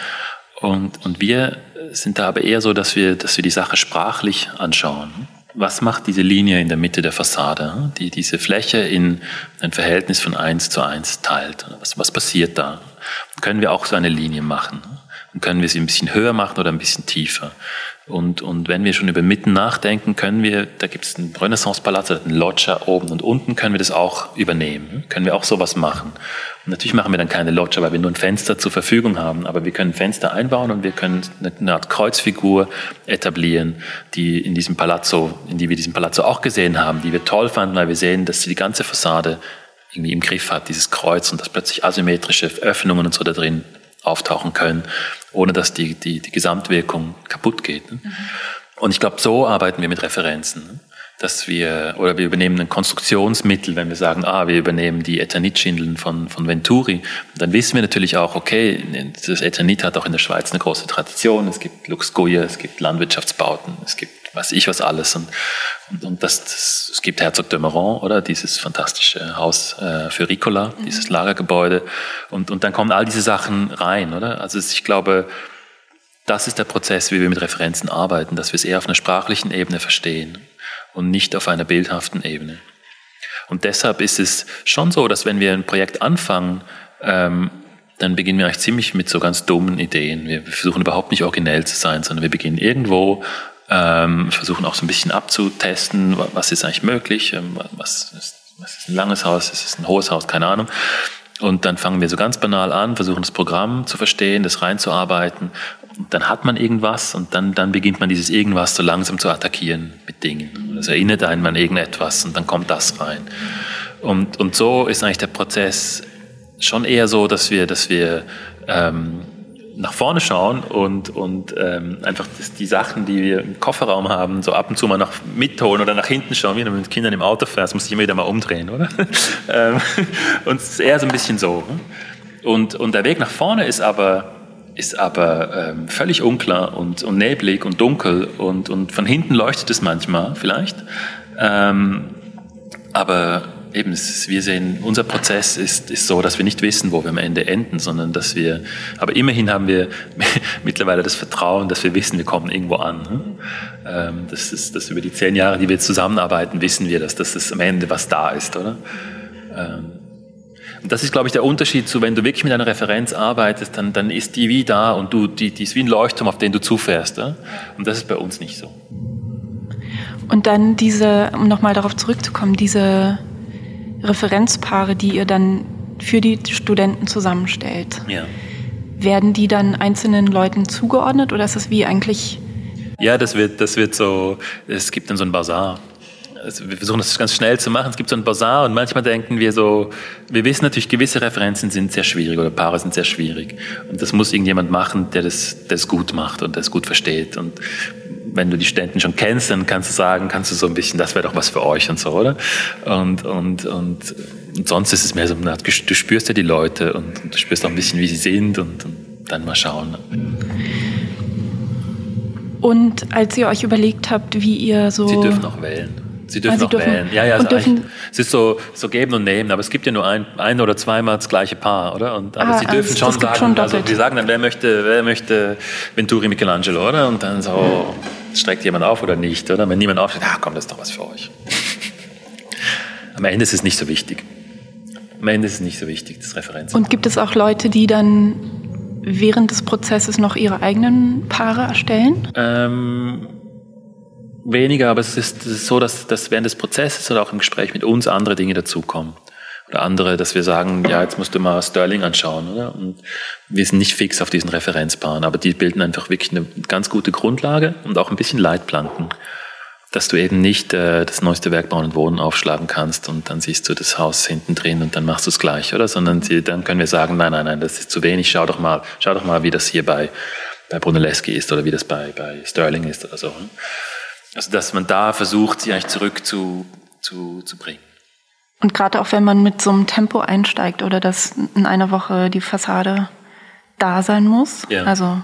[SPEAKER 2] Und, und wir sind da aber eher so, dass wir, dass wir die Sache sprachlich anschauen. Was macht diese Linie in der Mitte der Fassade, die diese Fläche in ein Verhältnis von eins zu eins teilt? Was, was passiert da? Können wir auch so eine Linie machen? Dann können wir sie ein bisschen höher machen oder ein bisschen tiefer? Und, und wenn wir schon über Mitten nachdenken, können wir, da gibt es einen Renaissance-Palast, einen Loggia oben und unten können wir das auch übernehmen. Können wir auch sowas machen. Und natürlich machen wir dann keine Loggia, weil wir nur ein Fenster zur Verfügung haben. Aber wir können Fenster einbauen und wir können eine Art Kreuzfigur etablieren, die in diesem Palazzo, in die wir diesen Palazzo auch gesehen haben, die wir toll fanden, weil wir sehen, dass sie die ganze Fassade irgendwie im Griff hat, dieses Kreuz und dass plötzlich asymmetrische Öffnungen und so da drin auftauchen können, ohne dass die, die, die Gesamtwirkung kaputt geht. Ne? Mhm. Und ich glaube, so arbeiten wir mit Referenzen. Ne? Dass wir, oder wir übernehmen ein Konstruktionsmittel, wenn wir sagen, ah, wir übernehmen die Ethanitschindeln von, von Venturi, dann wissen wir natürlich auch, okay, das Ethanit hat auch in der Schweiz eine große Tradition, es gibt Luxguye, es gibt Landwirtschaftsbauten, es gibt weiß ich was alles. Und, und, und das, das, es gibt Herzog de Meron, oder? Dieses fantastische Haus äh, für Ricola, mhm. dieses Lagergebäude. Und, und dann kommen all diese Sachen rein, oder? Also ich glaube, das ist der Prozess, wie wir mit Referenzen arbeiten, dass wir es eher auf einer sprachlichen Ebene verstehen und nicht auf einer bildhaften Ebene. Und deshalb ist es schon so, dass wenn wir ein Projekt anfangen, ähm, dann beginnen wir eigentlich ziemlich mit so ganz dummen Ideen. Wir versuchen überhaupt nicht originell zu sein, sondern wir beginnen irgendwo ähm, versuchen auch so ein bisschen abzutesten, was ist eigentlich möglich, ähm, was, ist, was ist ein langes Haus, ist es ein hohes Haus, keine Ahnung. Und dann fangen wir so ganz banal an, versuchen das Programm zu verstehen, das reinzuarbeiten. Dann hat man irgendwas und dann, dann beginnt man dieses irgendwas so langsam zu attackieren mit Dingen. Das erinnert einen an irgendetwas und dann kommt das rein. Und, und so ist eigentlich der Prozess schon eher so, dass wir, dass wir ähm, nach vorne schauen und, und ähm, einfach die Sachen, die wir im Kofferraum haben, so ab und zu mal nach mitholen oder nach hinten schauen, wie wenn du mit Kindern im Auto fährst, musst du immer wieder mal umdrehen, oder? (laughs) Ähm, (laughs) und es ist eher so ein bisschen so. Ne? Und, und der Weg nach vorne ist aber, ist aber ähm, völlig unklar und, und neblig und dunkel und, und von hinten leuchtet es manchmal vielleicht. Ähm, aber eben, ist, wir sehen, unser Prozess ist, ist so, dass wir nicht wissen, wo wir am Ende enden, sondern dass wir, aber immerhin haben wir (laughs) mittlerweile das Vertrauen, dass wir wissen, wir kommen irgendwo an. Ne? Ähm, das ist, dass über die zehn Jahre, die wir zusammenarbeiten, wissen wir, dass das am Ende was da ist, oder? Ähm, das ist, glaube ich, der Unterschied zu, wenn du wirklich mit einer Referenz arbeitest, dann, dann ist die wie da und du, die, die ist wie ein Leuchtturm, auf den du zufährst. Ja? Und das ist bei uns nicht so.
[SPEAKER 1] Und dann diese, um nochmal darauf zurückzukommen, diese Referenzpaare, die ihr dann für die Studenten zusammenstellt. Ja. Werden die dann einzelnen Leuten zugeordnet oder ist das wie eigentlich?
[SPEAKER 2] Ja, das wird, das wird so, es gibt dann so ein Bazar. Wir versuchen das ganz schnell zu machen. Es gibt so ein Bazar und manchmal denken wir so, wir wissen natürlich, gewisse Referenzen sind sehr schwierig oder Paare sind sehr schwierig. Und das muss irgendjemand machen, der das, der das gut macht und das gut versteht. Und wenn du die Studenten schon kennst, dann kannst du sagen, kannst du so ein bisschen, das wäre doch was für euch und so, oder? Und, und, und, und sonst ist es mehr so, du spürst ja die Leute und, du spürst auch ein bisschen, wie sie sind und, und dann mal schauen.
[SPEAKER 1] Und als ihr euch überlegt habt, wie ihr so...
[SPEAKER 2] Sie dürfen auch wählen. Sie dürfen ah, auch dürfen, wählen. Ja, ja, also dürfen, es ist so, so geben und nehmen, aber es gibt ja nur ein, ein oder zweimal das gleiche Paar, oder? Und, aber ah, Sie dürfen also, schon sagen, schon also die sagen dann, wer möchte, wer möchte Venturi Michelangelo, oder? Und dann so, streckt jemand auf oder nicht, oder? Wenn niemand aufsteht, ja komm, das ist doch was für euch. Am Ende ist es nicht so wichtig. Am Ende ist es nicht so wichtig, das Referenz.
[SPEAKER 1] Und gibt es auch Leute, die dann während des Prozesses noch ihre eigenen Paare erstellen?
[SPEAKER 2] Ähm, weniger, aber es ist, es ist so, dass, dass während des Prozesses oder auch im Gespräch mit uns andere Dinge dazukommen oder andere, dass wir sagen, ja, jetzt musst du mal Sterling anschauen, oder? Und wir sind nicht fix auf diesen Referenzpaaren, aber die bilden einfach wirklich eine ganz gute Grundlage und auch ein bisschen Leitplanken, dass du eben nicht äh, das neueste Werk Bauen und Wohnen aufschlagen kannst und dann siehst du das Haus hinten drin und dann machst du es gleich, oder? Sondern die, dann können wir sagen, nein, nein, nein, das ist zu wenig, schau doch mal, schau doch mal, wie das hier bei, bei Brunelleschi ist oder wie das bei, bei Sterling ist oder so. Ne? Also, dass man da versucht, sie eigentlich zurück zu, zu, zu bringen.
[SPEAKER 1] Und gerade auch wenn man mit so einem Tempo einsteigt oder dass in einer Woche die Fassade da sein muss, ja. also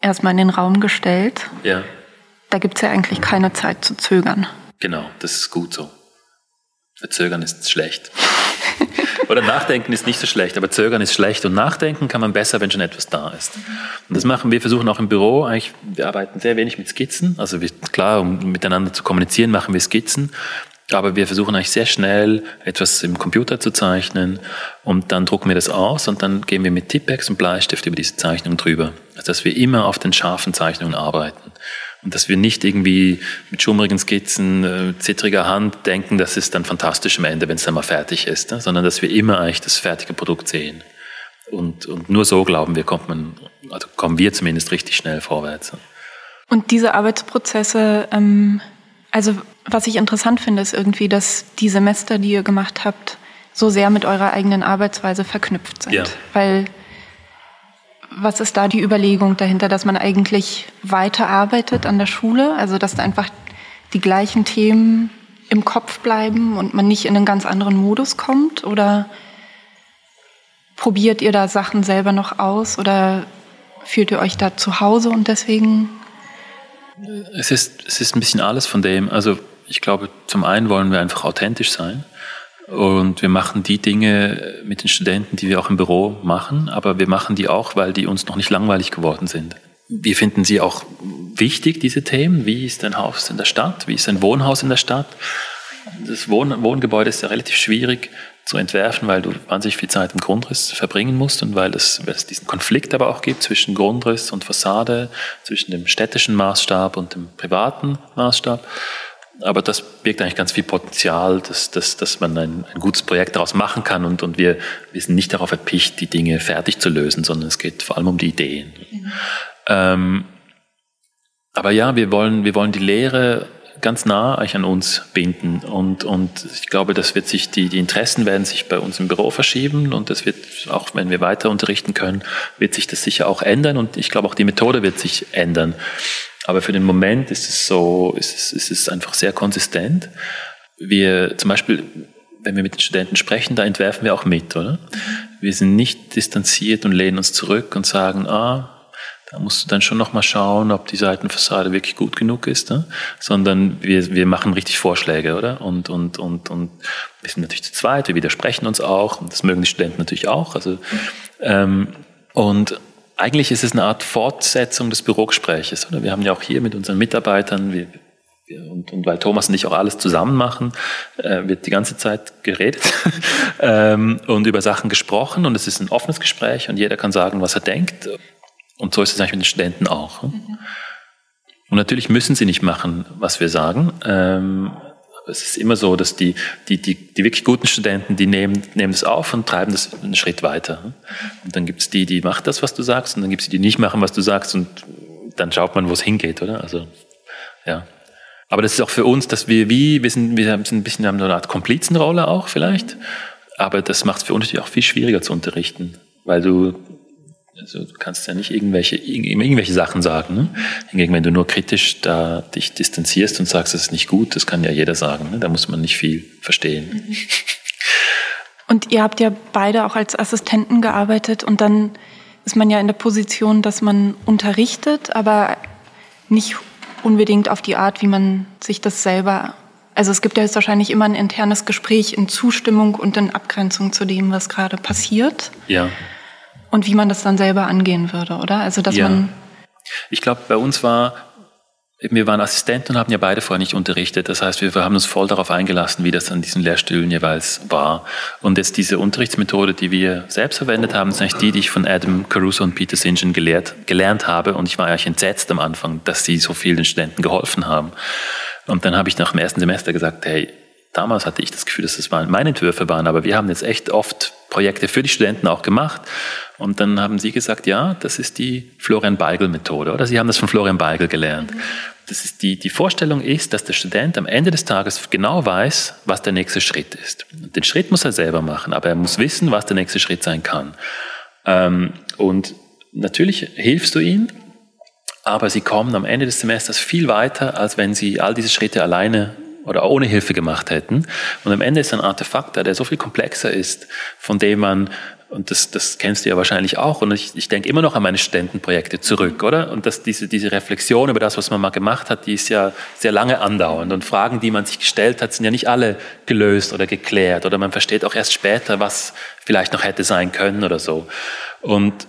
[SPEAKER 1] erstmal in den Raum gestellt, ja. da gibt es ja eigentlich keine Zeit zu zögern.
[SPEAKER 2] Genau, das ist gut so. Verzögern ist schlecht. (laughs) Oder nachdenken ist nicht so schlecht, aber zögern ist schlecht. Und nachdenken kann man besser, wenn schon etwas da ist. Und das machen wir, versuchen auch im Büro, eigentlich, wir arbeiten sehr wenig mit Skizzen. Also wir, klar, um miteinander zu kommunizieren, machen wir Skizzen. Aber wir versuchen eigentlich sehr schnell etwas im Computer zu zeichnen und dann drucken wir das aus und dann gehen wir mit Tippex und Bleistift über diese Zeichnung drüber. Also dass wir immer auf den scharfen Zeichnungen arbeiten. Und dass wir nicht irgendwie mit schummrigen Skizzen, äh, zittriger Hand denken, das ist dann fantastisch am Ende, wenn es dann mal fertig ist, ne? sondern dass wir immer eigentlich das fertige Produkt sehen. Und, und nur so glauben wir, kommt man, also kommen wir zumindest richtig schnell vorwärts.
[SPEAKER 1] Und diese Arbeitsprozesse, ähm, also was ich interessant finde, ist irgendwie, dass die Semester, die ihr gemacht habt, so sehr mit eurer eigenen Arbeitsweise verknüpft sind. Ja. Weil was ist da die Überlegung dahinter, dass man eigentlich weiterarbeitet an der Schule? Also dass da einfach die gleichen Themen im Kopf bleiben und man nicht in einen ganz anderen Modus kommt? Oder probiert ihr da Sachen selber noch aus? Oder fühlt ihr euch da zu Hause und deswegen?
[SPEAKER 2] Es ist, es ist ein bisschen alles von dem. Also ich glaube, zum einen wollen wir einfach authentisch sein. Und wir machen die Dinge mit den Studenten, die wir auch im Büro machen, aber wir machen die auch, weil die uns noch nicht langweilig geworden sind. Wir finden sie auch wichtig, diese Themen. Wie ist ein Haus in der Stadt? Wie ist ein Wohnhaus in der Stadt? Das Wohn Wohngebäude ist ja relativ schwierig zu entwerfen, weil du wahnsinnig viel Zeit im Grundriss verbringen musst und weil es, weil es diesen Konflikt aber auch gibt zwischen Grundriss und Fassade, zwischen dem städtischen Maßstab und dem privaten Maßstab aber das birgt eigentlich ganz viel Potenzial, dass, dass, dass man ein, ein gutes Projekt daraus machen kann und, und wir, wir sind nicht darauf erpicht, die Dinge fertig zu lösen, sondern es geht vor allem um die Ideen. Mhm. Ähm, aber ja, wir wollen, wir wollen die Lehre ganz nah eigentlich an uns binden und, und ich glaube, das wird sich, die, die Interessen werden sich bei uns im Büro verschieben und das wird, auch wenn wir weiter unterrichten können, wird sich das sicher auch ändern und ich glaube auch die Methode wird sich ändern. Aber für den Moment ist es so, ist es, ist es einfach sehr konsistent. Wir zum Beispiel, wenn wir mit den Studenten sprechen, da entwerfen wir auch mit, oder? Wir sind nicht distanziert und lehnen uns zurück und sagen, ah, da musst du dann schon nochmal schauen, ob die Seitenfassade wirklich gut genug ist, ne? sondern wir, wir machen richtig Vorschläge, oder? Und, und, und, und wir sind natürlich zu zweit, wir widersprechen uns auch und das mögen die Studenten natürlich auch. Also, ähm, und eigentlich ist es eine Art Fortsetzung des Bürogespräches. Oder? Wir haben ja auch hier mit unseren Mitarbeitern, wir, wir, und, und, weil Thomas und ich auch alles zusammen machen, äh, wird die ganze Zeit geredet (laughs) ähm, und über Sachen gesprochen und es ist ein offenes Gespräch und jeder kann sagen, was er denkt. Und so ist es eigentlich mit den Studenten auch. Mhm. Und natürlich müssen sie nicht machen, was wir sagen. Ähm, es ist immer so, dass die, die, die, die wirklich guten Studenten, die nehmen, nehmen das auf und treiben das einen Schritt weiter. Und dann gibt es die, die machen das, was du sagst, und dann gibt es die, die nicht machen, was du sagst, und dann schaut man, wo es hingeht, oder? Also, ja. Aber das ist auch für uns, dass wir wie, wir sind, wir sind ein bisschen, haben so eine Art Komplizenrolle auch vielleicht. Aber das macht es für uns natürlich auch viel schwieriger zu unterrichten, weil du also du kannst ja nicht irgendwelche, irgendwelche Sachen sagen. Ne? Hingegen, wenn du nur kritisch da dich distanzierst und sagst, das ist nicht gut, das kann ja jeder sagen. Ne? Da muss man nicht viel verstehen. Mhm.
[SPEAKER 1] Und ihr habt ja beide auch als Assistenten gearbeitet und dann ist man ja in der Position, dass man unterrichtet, aber nicht unbedingt auf die Art, wie man sich das selber. Also es gibt ja jetzt wahrscheinlich immer ein internes Gespräch in Zustimmung und in Abgrenzung zu dem, was gerade passiert.
[SPEAKER 2] Ja
[SPEAKER 1] und wie man das dann selber angehen würde, oder? Also dass ja. man
[SPEAKER 2] ich glaube, bei uns war wir waren Assistenten und haben ja beide vorher nicht unterrichtet. Das heißt, wir haben uns voll darauf eingelassen, wie das an diesen Lehrstühlen jeweils war. Und jetzt diese Unterrichtsmethode, die wir selbst verwendet haben, ist eigentlich die, die ich von Adam Caruso und Peter St. Gelehrt, gelernt habe. Und ich war eigentlich entsetzt am Anfang, dass sie so vielen Studenten geholfen haben. Und dann habe ich nach dem ersten Semester gesagt, hey, damals hatte ich das Gefühl, dass das meine Entwürfe waren, aber wir haben jetzt echt oft Projekte für die Studenten auch gemacht. Und dann haben Sie gesagt, ja, das ist die Florian Beigel-Methode, oder? Sie haben das von Florian Beigel gelernt. Das ist die, die Vorstellung ist, dass der Student am Ende des Tages genau weiß, was der nächste Schritt ist. Den Schritt muss er selber machen, aber er muss wissen, was der nächste Schritt sein kann. Ähm, und natürlich hilfst du ihm, aber sie kommen am Ende des Semesters viel weiter, als wenn sie all diese Schritte alleine oder ohne Hilfe gemacht hätten. Und am Ende ist ein Artefakt da, der so viel komplexer ist, von dem man und das, das kennst du ja wahrscheinlich auch. Und ich, ich denke immer noch an meine Studentenprojekte zurück, oder? Und dass diese, diese Reflexion über das, was man mal gemacht hat, die ist ja sehr lange andauernd. Und Fragen, die man sich gestellt hat, sind ja nicht alle gelöst oder geklärt. Oder man versteht auch erst später, was vielleicht noch hätte sein können oder so. Und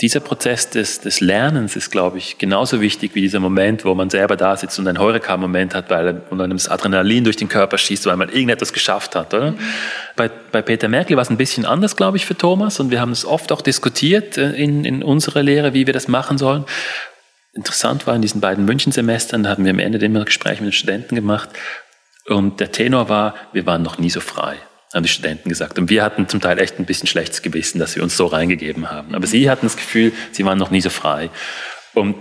[SPEAKER 2] dieser Prozess des, des Lernens ist, glaube ich, genauso wichtig wie dieser Moment, wo man selber da sitzt und einen Heureka-Moment hat, weil und einem das Adrenalin durch den Körper schießt, weil man irgendetwas geschafft hat. Oder? Mhm. Bei, bei Peter Merkel war es ein bisschen anders, glaube ich, für Thomas und wir haben es oft auch diskutiert äh, in, in unserer Lehre, wie wir das machen sollen. Interessant war in diesen beiden München-Semestern, da hatten wir am Ende immer Gespräche mit den Studenten gemacht und der Tenor war, wir waren noch nie so frei haben die Studenten gesagt. Und wir hatten zum Teil echt ein bisschen schlechtes Gewissen, dass wir uns so reingegeben haben. Aber sie hatten das Gefühl, sie waren noch nie so frei. Und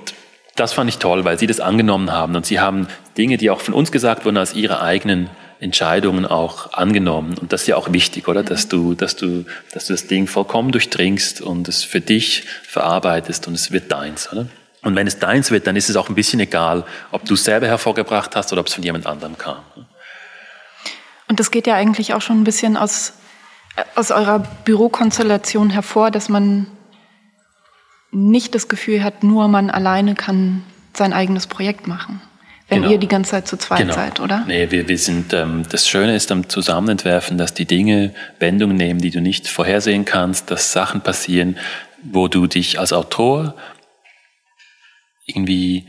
[SPEAKER 2] das fand ich toll, weil sie das angenommen haben. Und sie haben Dinge, die auch von uns gesagt wurden, als ihre eigenen Entscheidungen auch angenommen. Und das ist ja auch wichtig, oder? Dass du, dass du, dass du das Ding vollkommen durchdringst und es für dich verarbeitest und es wird deins, oder? Und wenn es deins wird, dann ist es auch ein bisschen egal, ob du es selber hervorgebracht hast oder ob es von jemand anderem kam.
[SPEAKER 1] Und das geht ja eigentlich auch schon ein bisschen aus, aus eurer Bürokonstellation hervor, dass man nicht das Gefühl hat, nur man alleine kann sein eigenes Projekt machen. Wenn genau. ihr die ganze Zeit zu zweit genau. seid, oder?
[SPEAKER 2] Nee, wir, wir sind, ähm, das Schöne ist am Zusammenentwerfen, dass die Dinge Wendungen nehmen, die du nicht vorhersehen kannst, dass Sachen passieren, wo du dich als Autor irgendwie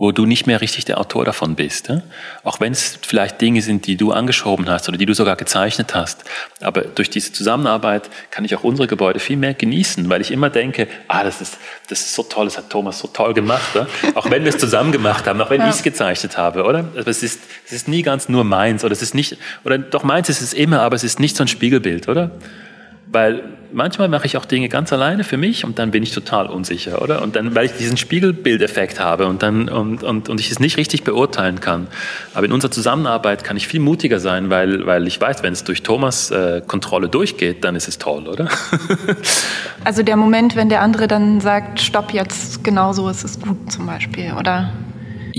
[SPEAKER 2] wo du nicht mehr richtig der Autor davon bist. Ja? Auch wenn es vielleicht Dinge sind, die du angeschoben hast oder die du sogar gezeichnet hast. Aber durch diese Zusammenarbeit kann ich auch unsere Gebäude viel mehr genießen, weil ich immer denke, ah, das ist, das ist so toll, das hat Thomas so toll gemacht. Ja? Auch wenn wir es zusammen gemacht haben, auch wenn ja. ich es gezeichnet habe, oder? Aber es ist, es ist nie ganz nur meins oder es ist nicht, oder doch meins ist es immer, aber es ist nicht so ein Spiegelbild, oder? Weil manchmal mache ich auch Dinge ganz alleine für mich und dann bin ich total unsicher, oder? Und dann, weil ich diesen Spiegelbildeffekt habe und dann und, und, und ich es nicht richtig beurteilen kann. Aber in unserer Zusammenarbeit kann ich viel mutiger sein, weil, weil ich weiß, wenn es durch Thomas äh, Kontrolle durchgeht, dann ist es toll, oder? (laughs)
[SPEAKER 1] also der Moment, wenn der andere dann sagt, stopp jetzt, genau so ist es gut zum Beispiel, oder?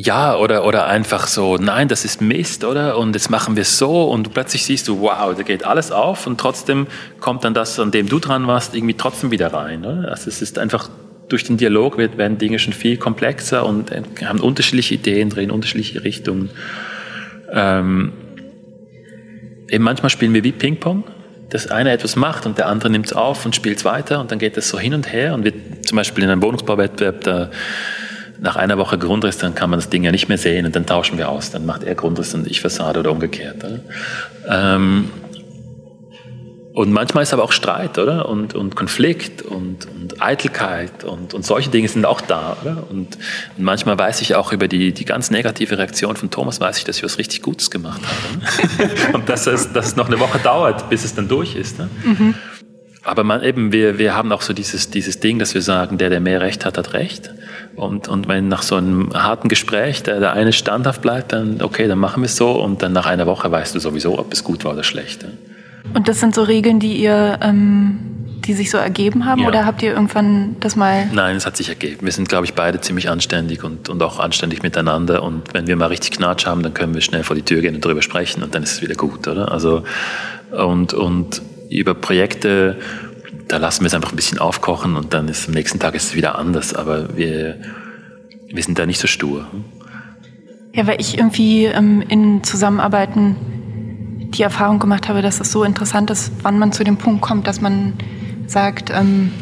[SPEAKER 2] Ja, oder, oder einfach so, nein, das ist Mist, oder? Und jetzt machen wir es so und plötzlich siehst du, wow, da geht alles auf und trotzdem kommt dann das, an dem du dran warst, irgendwie trotzdem wieder rein. Oder? Also es ist einfach, durch den Dialog werden Dinge schon viel komplexer und äh, haben unterschiedliche Ideen drehen, unterschiedliche Richtungen. Ähm, eben manchmal spielen wir wie Ping-Pong dass einer etwas macht und der andere nimmt es auf und spielt es weiter und dann geht das so hin und her und wir zum Beispiel in einem Wohnungsbauwettbewerb, da nach einer Woche Grundriss, dann kann man das Ding ja nicht mehr sehen und dann tauschen wir aus. Dann macht er Grundriss und ich Fassade oder umgekehrt. Ähm, und manchmal ist aber auch Streit, oder? Und, und Konflikt und, und Eitelkeit und, und solche Dinge sind auch da, oder? Und, und, manchmal weiß ich auch über die, die ganz negative Reaktion von Thomas, weiß ich, dass ich was richtig Gutes gemacht habe. (laughs) und dass es, dass es noch eine Woche dauert, bis es dann durch ist. Ne? Mhm. Aber man, eben, wir, wir haben auch so dieses, dieses Ding, dass wir sagen, der, der mehr Recht hat, hat Recht. Und, und wenn nach so einem harten Gespräch der, der eine standhaft bleibt, dann okay, dann machen wir es so und dann nach einer Woche weißt du sowieso, ob es gut war oder schlecht.
[SPEAKER 1] Und das sind so Regeln, die ihr, ähm, die sich so ergeben haben, ja. oder habt ihr irgendwann das mal?
[SPEAKER 2] Nein, es hat sich ergeben. Wir sind, glaube ich, beide ziemlich anständig und, und auch anständig miteinander. Und wenn wir mal richtig Knatsch haben, dann können wir schnell vor die Tür gehen und darüber sprechen und dann ist es wieder gut, oder? Also und und über Projekte da lassen wir es einfach ein bisschen aufkochen und dann ist am nächsten Tag ist es wieder anders. Aber wir, wir sind da nicht so stur.
[SPEAKER 1] Ja, weil ich irgendwie ähm, in Zusammenarbeiten die Erfahrung gemacht habe, dass es so interessant ist, wann man zu dem Punkt kommt, dass man sagt, ähm,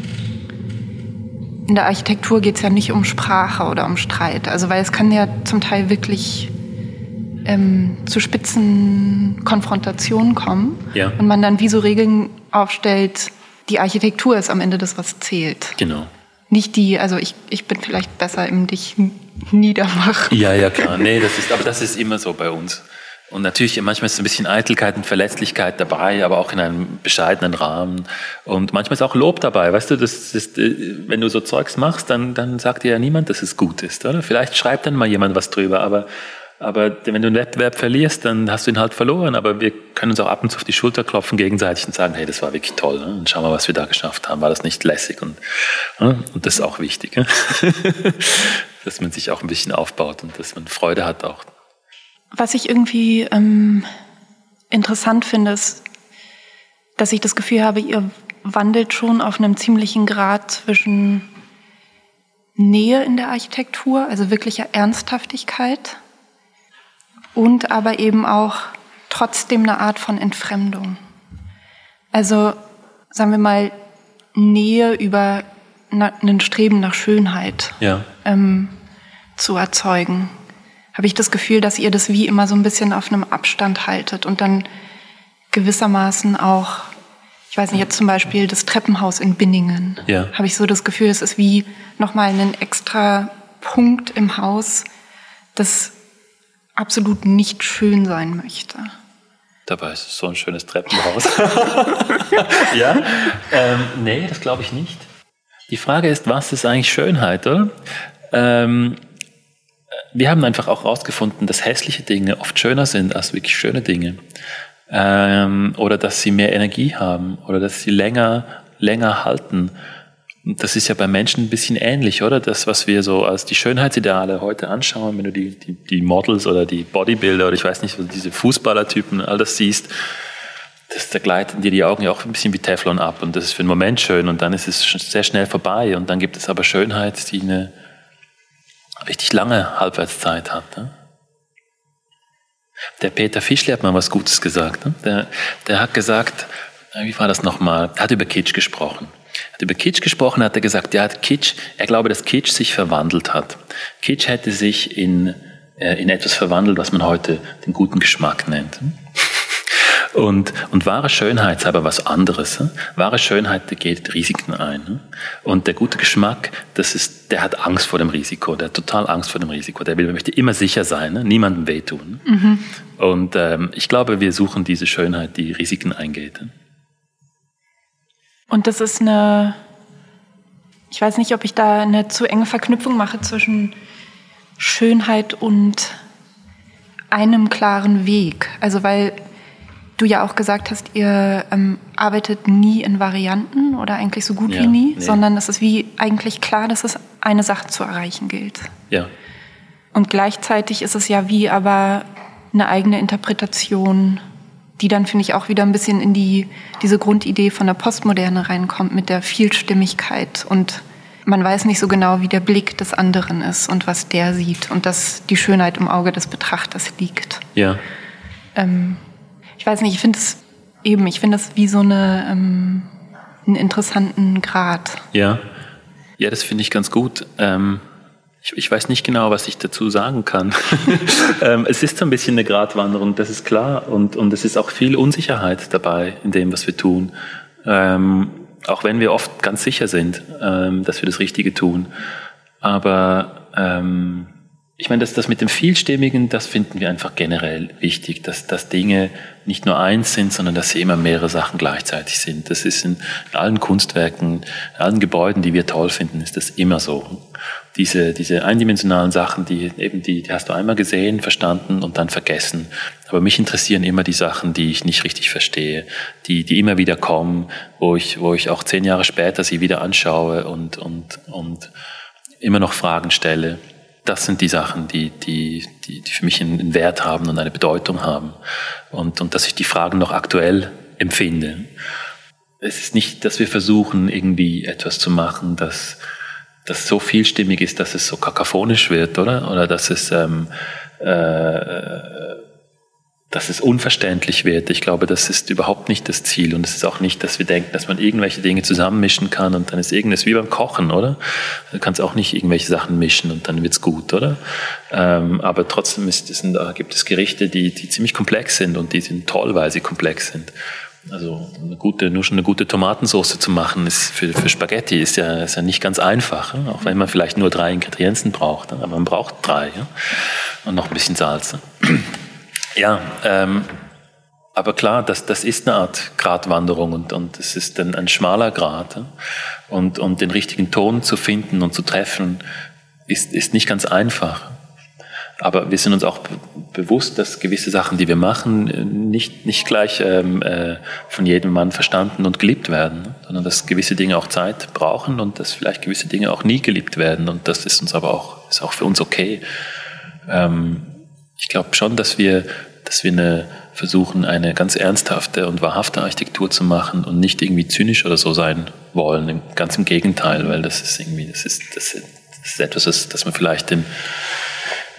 [SPEAKER 1] in der Architektur geht es ja nicht um Sprache oder um Streit. Also weil es kann ja zum Teil wirklich ähm, zu spitzen Konfrontationen kommen ja. und man dann wie so Regeln aufstellt, die Architektur ist am Ende das, was zählt.
[SPEAKER 2] Genau.
[SPEAKER 1] Nicht die, also ich, ich bin vielleicht besser im dich niedermachen.
[SPEAKER 2] Ja, ja, klar. Nee, das ist, aber das ist immer so bei uns. Und natürlich, manchmal ist ein bisschen Eitelkeit und Verletzlichkeit dabei, aber auch in einem bescheidenen Rahmen. Und manchmal ist auch Lob dabei. Weißt du, das ist, äh, wenn du so Zeugs machst, dann, dann sagt dir ja niemand, dass es gut ist, oder? Vielleicht schreibt dann mal jemand was drüber, aber aber wenn du einen Wettbewerb verlierst, dann hast du ihn halt verloren. Aber wir können uns auch ab und zu auf die Schulter klopfen gegenseitig und sagen, hey, das war wirklich toll. Ne? Und schau mal, was wir da geschafft haben. War das nicht lässig? Und, ne? und das ist auch wichtig, ne? (laughs) dass man sich auch ein bisschen aufbaut und dass man Freude hat auch.
[SPEAKER 1] Was ich irgendwie ähm, interessant finde, ist, dass ich das Gefühl habe, ihr wandelt schon auf einem ziemlichen Grad zwischen Nähe in der Architektur, also wirklicher Ernsthaftigkeit und aber eben auch trotzdem eine Art von Entfremdung. Also sagen wir mal Nähe über ein Streben nach Schönheit
[SPEAKER 2] Ja.
[SPEAKER 1] ähm, zu erzeugen. Habe ich das Gefühl, dass ihr das wie immer so ein bisschen auf einem Abstand haltet und dann gewissermaßen auch, ich weiß nicht, jetzt zum Beispiel das Treppenhaus in Binningen.
[SPEAKER 2] Ja.
[SPEAKER 1] Habe ich so das Gefühl, es ist wie nochmal ein extra Punkt im Haus, das absolut nicht schön sein möchte.
[SPEAKER 2] Dabei ist es so ein schönes Treppenhaus. (laughs) (laughs) ja? Ähm, nee, das glaube ich nicht. Die Frage ist, was ist eigentlich Schönheit, oder? Ähm, wir haben einfach auch herausgefunden, dass hässliche Dinge oft schöner sind als wirklich schöne Dinge. Ähm, oder dass sie mehr Energie haben oder dass sie länger, länger halten. Und das ist ja bei Menschen ein bisschen ähnlich, oder? Das, was wir so als die Schönheitsideale heute anschauen, wenn du die, die, die Models oder die Bodybuilder oder ich weiß nicht, diese Fußballertypen, all das siehst, das, da gleiten dir die Augen ja auch ein bisschen wie Teflon ab und das ist für einen Moment schön und dann ist es sehr schnell vorbei und dann gibt es aber Schönheit, die eine richtig lange Halbwertszeit hat. Ne? Der Peter Fischler hat mal was Gutes gesagt. Ne? Der, der hat gesagt, wie war das nochmal? Er hat über Kitsch gesprochen. Er über Kitsch gesprochen, hat er gesagt, ja, Kitsch, er glaube, dass Kitsch sich verwandelt hat. Kitsch hätte sich in, äh, in etwas verwandelt, was man heute den guten Geschmack nennt. Und, und wahre Schönheit ist aber was anderes. Ne? Wahre Schönheit, geht Risiken ein. Ne? Und der gute Geschmack, das ist, der hat Angst vor dem Risiko, der hat total Angst vor dem Risiko. Der will, möchte immer sicher sein, ne? niemandem wehtun. Mhm. Und ähm, ich glaube, wir suchen diese Schönheit, die Risiken eingeht. Ne?
[SPEAKER 1] Und das ist eine, ich weiß nicht, ob ich da eine zu enge Verknüpfung mache zwischen Schönheit und einem klaren Weg. Also weil du ja auch gesagt hast, ihr ähm, arbeitet nie in Varianten oder eigentlich so gut
[SPEAKER 2] Ja,
[SPEAKER 1] wie nie,
[SPEAKER 2] nee.
[SPEAKER 1] sondern es ist wie eigentlich klar, dass es eine Sache zu erreichen gilt.
[SPEAKER 2] Ja,
[SPEAKER 1] Und gleichzeitig ist es ja wie aber eine eigene Interpretation, die dann, finde ich, auch wieder ein bisschen in die, diese Grundidee von der Postmoderne reinkommt mit der Vielstimmigkeit. Und man weiß nicht so genau, wie der Blick des anderen ist und was der sieht und dass die Schönheit im Auge des Betrachters liegt.
[SPEAKER 2] ja,
[SPEAKER 1] Ähm, ich weiß nicht, ich finde es eben, ich finde es wie so eine, ähm, einen interessanten Grad.
[SPEAKER 2] ja. Ja, das finde ich ganz gut. Ähm, ich, ich weiß nicht genau, was ich dazu sagen kann. (laughs) ähm, es ist so ein bisschen eine Gratwanderung, das ist klar. Und, und es ist auch viel Unsicherheit dabei in dem, was wir tun. Ähm, auch wenn wir oft ganz sicher sind, ähm, dass wir das Richtige tun. Aber ähm, ich meine, das, das mit dem Vielstimmigen, das finden wir einfach generell wichtig, dass, dass Dinge nicht nur eins sind, sondern dass sie immer mehrere Sachen gleichzeitig sind. Das ist in allen Kunstwerken, in allen Gebäuden, die wir toll finden, ist das immer so. Diese, diese eindimensionalen Sachen, die eben die, die hast du einmal gesehen, verstanden und dann vergessen. Aber mich interessieren immer die Sachen, die ich nicht richtig verstehe, die, die immer wieder kommen, wo ich, wo ich auch zehn Jahre später sie wieder anschaue und, und, und immer noch Fragen stelle. Das sind die Sachen, die, die, die, die für mich einen Wert haben und eine Bedeutung haben. Und, und dass ich die Fragen noch aktuell empfinde. Es ist nicht, dass wir versuchen, irgendwie etwas zu machen, das, das so vielstimmig ist, dass es so kakophonisch wird, oder? Oder dass es, ähm, äh, dass es unverständlich wird. Ich glaube, das ist überhaupt nicht das Ziel. Und es ist auch nicht, dass wir denken, dass man irgendwelche Dinge zusammenmischen kann und dann ist irgendwas wie beim Kochen, oder? Du kannst auch nicht irgendwelche Sachen mischen und dann wird's gut, oder? Ähm, aber trotzdem ist es, gibt es Gerichte, die, die ziemlich komplex sind und die sind toll, weil sie komplex sind. Also eine gute, nur schon eine gute Tomatensauce zu machen, ist für, für Spaghetti ist ja, ist ja nicht ganz einfach, auch wenn man vielleicht nur drei Ingredienzen braucht. Aber man braucht drei ja? und noch ein bisschen Salz. (clears throat) Ja, ähm, aber klar, das, das ist eine Art Gratwanderung und, und es ist ein, ein schmaler Grat. Und, und den richtigen Ton zu finden und zu treffen, ist, ist nicht ganz einfach. Aber wir sind uns auch be- bewusst, dass gewisse Sachen, die wir machen, äh, nicht, nicht gleich ähm, äh, von jedem Mann verstanden und geliebt werden, ne? sondern dass gewisse Dinge auch Zeit brauchen und dass vielleicht gewisse Dinge auch nie geliebt werden. Und das ist uns aber auch, ist auch für uns okay. Ähm, ich glaube schon, dass wir, dass wir eine, versuchen, eine ganz ernsthafte und wahrhafte Architektur zu machen und nicht irgendwie zynisch oder so sein wollen. Ganz im Gegenteil, weil das ist irgendwie, das ist, das das ist etwas, das, man vielleicht in,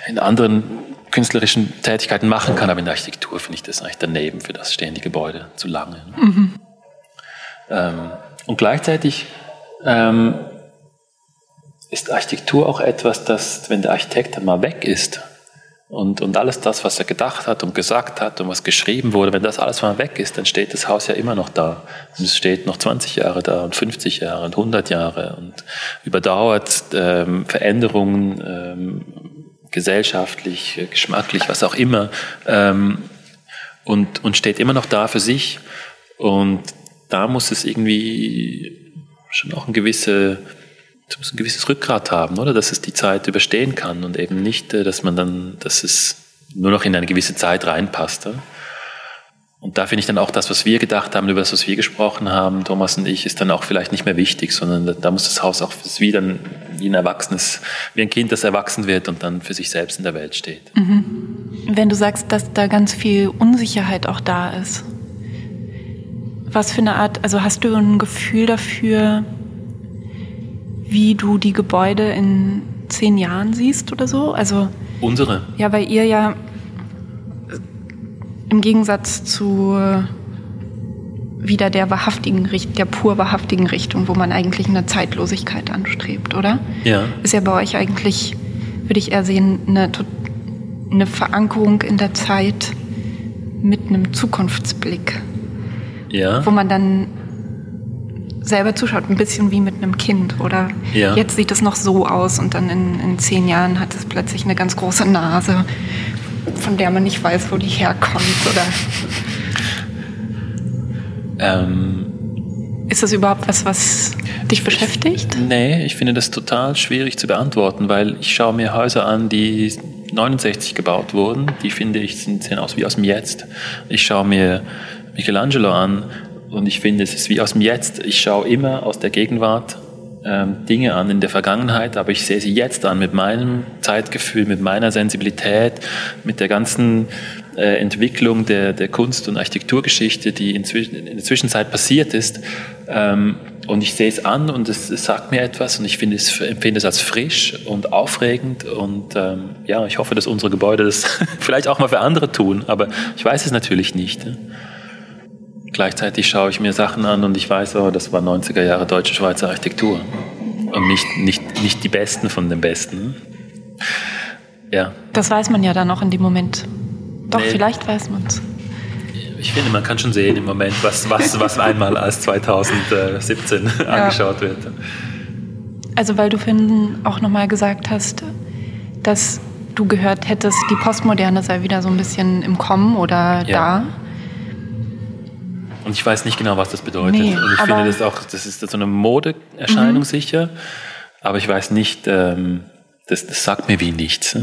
[SPEAKER 2] in anderen künstlerischen Tätigkeiten machen kann, aber in der Architektur finde ich das eigentlich daneben. Für das stehen die Gebäude zu lange. Ähm, und gleichzeitig ähm, ist Architektur auch etwas, das, wenn der Architekt dann mal weg ist und, und alles das, was er gedacht hat und gesagt hat und was geschrieben wurde, wenn das alles mal weg ist, dann steht das Haus ja immer noch da. Und es steht noch 20 Jahre da und 50 Jahre und 100 Jahre und überdauert ähm, Veränderungen ähm, gesellschaftlich, geschmacklich, was auch immer ähm, und, und steht immer noch da für sich. Und da muss es irgendwie schon auch ein gewisse ein gewisses Rückgrat haben, oder? Dass es die Zeit überstehen kann und eben nicht, äh, dass man dann, dass es nur noch in eine gewisse Zeit reinpasst. Oder? Und da finde ich dann auch das, was wir gedacht haben, über das, was wir gesprochen haben, Thomas und ich, ist dann auch vielleicht nicht mehr wichtig, sondern da muss das Haus auch wie dann wie ein Erwachsenes, wie ein Kind, das erwachsen wird und dann für sich selbst in der Welt steht.
[SPEAKER 1] Mhm. Wenn du sagst, dass da ganz viel Unsicherheit auch da ist, was für eine Art, also hast du ein Gefühl dafür, wie du die Gebäude in zehn Jahren siehst oder so? Also
[SPEAKER 2] unsere.
[SPEAKER 1] Ja, weil ihr ja im Gegensatz zu wieder der wahrhaftigen der pur wahrhaftigen Richtung, wo man eigentlich eine Zeitlosigkeit anstrebt, oder?
[SPEAKER 2] Ja.
[SPEAKER 1] Ist ja bei euch eigentlich, würde ich eher sehen, eine, eine Verankerung in der Zeit mit einem Zukunftsblick.
[SPEAKER 2] Ja.
[SPEAKER 1] Wo man dann selber zuschaut, ein bisschen wie mit einem Kind. Oder ja. jetzt sieht es noch so aus und dann in, in zehn Jahren hat es plötzlich eine ganz große Nase, von der man nicht weiß, wo die herkommt. Oder
[SPEAKER 2] ähm,
[SPEAKER 1] ist das überhaupt was, was dich beschäftigt?
[SPEAKER 2] Nee, ich finde das total schwierig zu beantworten, weil ich schaue mir Häuser an, die 69 gebaut wurden. Die finde ich sind, sehen aus wie aus dem Jetzt. Ich schaue mir Michelangelo an, und ich finde, es ist wie aus dem Jetzt. Ich schaue immer aus der Gegenwart ähm, Dinge an in der Vergangenheit, aber ich sehe sie jetzt an mit meinem Zeitgefühl, mit meiner Sensibilität, mit der ganzen äh, Entwicklung der, der Kunst- und Architekturgeschichte, die inzwischen, in der Zwischenzeit passiert ist. Ähm, und ich sehe es an und es, es, sagt mir etwas und ich finde es, empfinde es als frisch und aufregend und ähm, ja, ich hoffe, dass unsere Gebäude das (laughs) vielleicht auch mal für andere tun, aber ich weiß es natürlich nicht. Ne? Gleichzeitig schaue ich mir Sachen an und ich weiß, oh, das war 90er Jahre deutsche Schweizer Architektur. Und nicht, nicht, nicht die Besten von den Besten. Ja.
[SPEAKER 1] Das weiß man ja dann auch in dem Moment. Doch, nee. vielleicht weiß man es.
[SPEAKER 2] Ich finde, man kann schon sehen im Moment, was, was, was (laughs) einmal als 2017 ja. angeschaut wird.
[SPEAKER 1] Also, weil du vorhin auch nochmal gesagt hast, dass du gehört hättest, die Postmoderne sei wieder so ein bisschen im Kommen oder ja. da.
[SPEAKER 2] Und ich weiß nicht genau, was das bedeutet. Nee, und ich finde das auch, das ist so eine Modeerscheinung mhm. sicher, aber ich weiß nicht, ähm, das, das sagt mir wie nichts.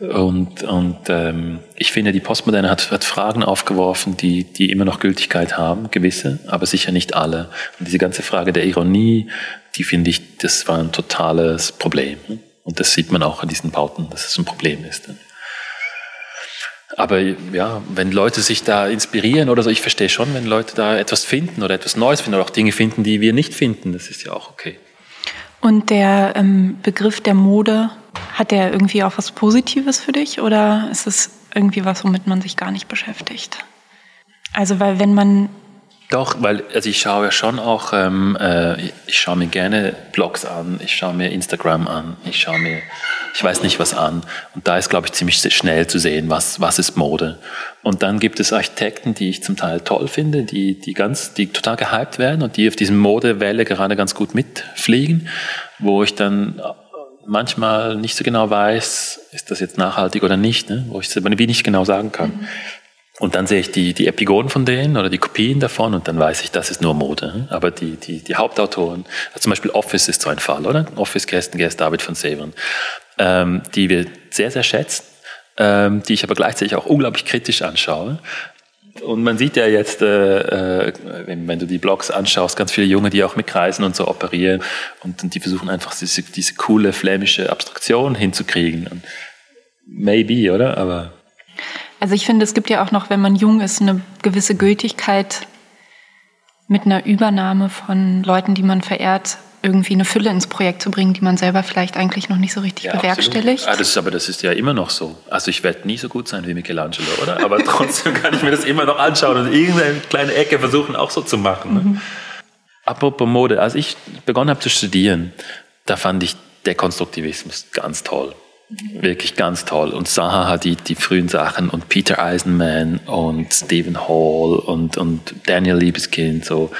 [SPEAKER 2] Und, und ähm, ich finde, die Postmoderne hat, hat Fragen aufgeworfen, die, die immer noch Gültigkeit haben, gewisse, aber sicher nicht alle. Und diese ganze Frage der Ironie, die finde ich, das war ein totales Problem. Und das sieht man auch an diesen Bauten, dass es ein Problem ist. Aber ja, wenn Leute sich da inspirieren oder so, ich verstehe schon, wenn Leute da etwas finden oder etwas Neues finden oder auch Dinge finden, die wir nicht finden, das ist ja auch okay.
[SPEAKER 1] Und der ähm, Begriff der Mode, hat der irgendwie auch was Positives für dich oder ist es irgendwie was, womit man sich gar nicht beschäftigt? Also, weil wenn man
[SPEAKER 2] doch, weil also ich schaue ja schon auch, ähm, äh, ich schaue mir gerne Blogs an, ich schaue mir Instagram an, ich schaue mir, ich weiß nicht was an. Und da ist, glaube ich, ziemlich schnell zu sehen, was, was ist Mode. Und dann gibt es Architekten, die ich zum Teil toll finde, die, die ganz, die total gehypt werden und die auf diesem Modewelle gerade ganz gut mitfliegen, wo ich dann manchmal nicht so genau weiß, ist das jetzt nachhaltig oder nicht, ne? wo ich es aber nicht genau sagen kann. Mhm. Und dann sehe ich die, die Epigonen von denen oder die Kopien davon und dann weiß ich, das ist nur Mode. Aber die, die, die Hauptautoren, also zum Beispiel Office ist so ein Fall, oder? Office Kirsten Gerst, David von Severn, ähm, die wir sehr, sehr schätzen, ähm, die ich aber gleichzeitig auch unglaublich kritisch anschaue. Und man sieht ja jetzt, äh, äh, wenn, wenn, du die Blogs anschaust, ganz viele Junge, die auch mit Kreisen und so operieren und, und die versuchen einfach diese, diese coole flämische Abstraktion hinzukriegen. Und maybe, oder? Aber
[SPEAKER 1] also ich finde, es gibt ja auch noch, wenn man jung ist, eine gewisse Gültigkeit mit einer Übernahme von Leuten, die man verehrt, irgendwie eine Fülle ins Projekt zu bringen, die man selber vielleicht eigentlich noch nicht so richtig ja, bewerkstelligt.
[SPEAKER 2] Ah, das ist, aber das ist ja immer noch so. Also ich werde nie so gut sein wie Michelangelo, oder? Aber (laughs) trotzdem kann ich mir das immer noch anschauen und irgendeine kleine Ecke versuchen auch so zu machen. Ne? Mhm. Apropos Mode, als ich begonnen habe zu studieren, da fand ich Dekonstruktivismus ganz toll. Wirklich ganz toll. Und Zaha hat die, die frühen Sachen und Peter Eisenman und Stephen Hall und, und Daniel Liebeskind, so.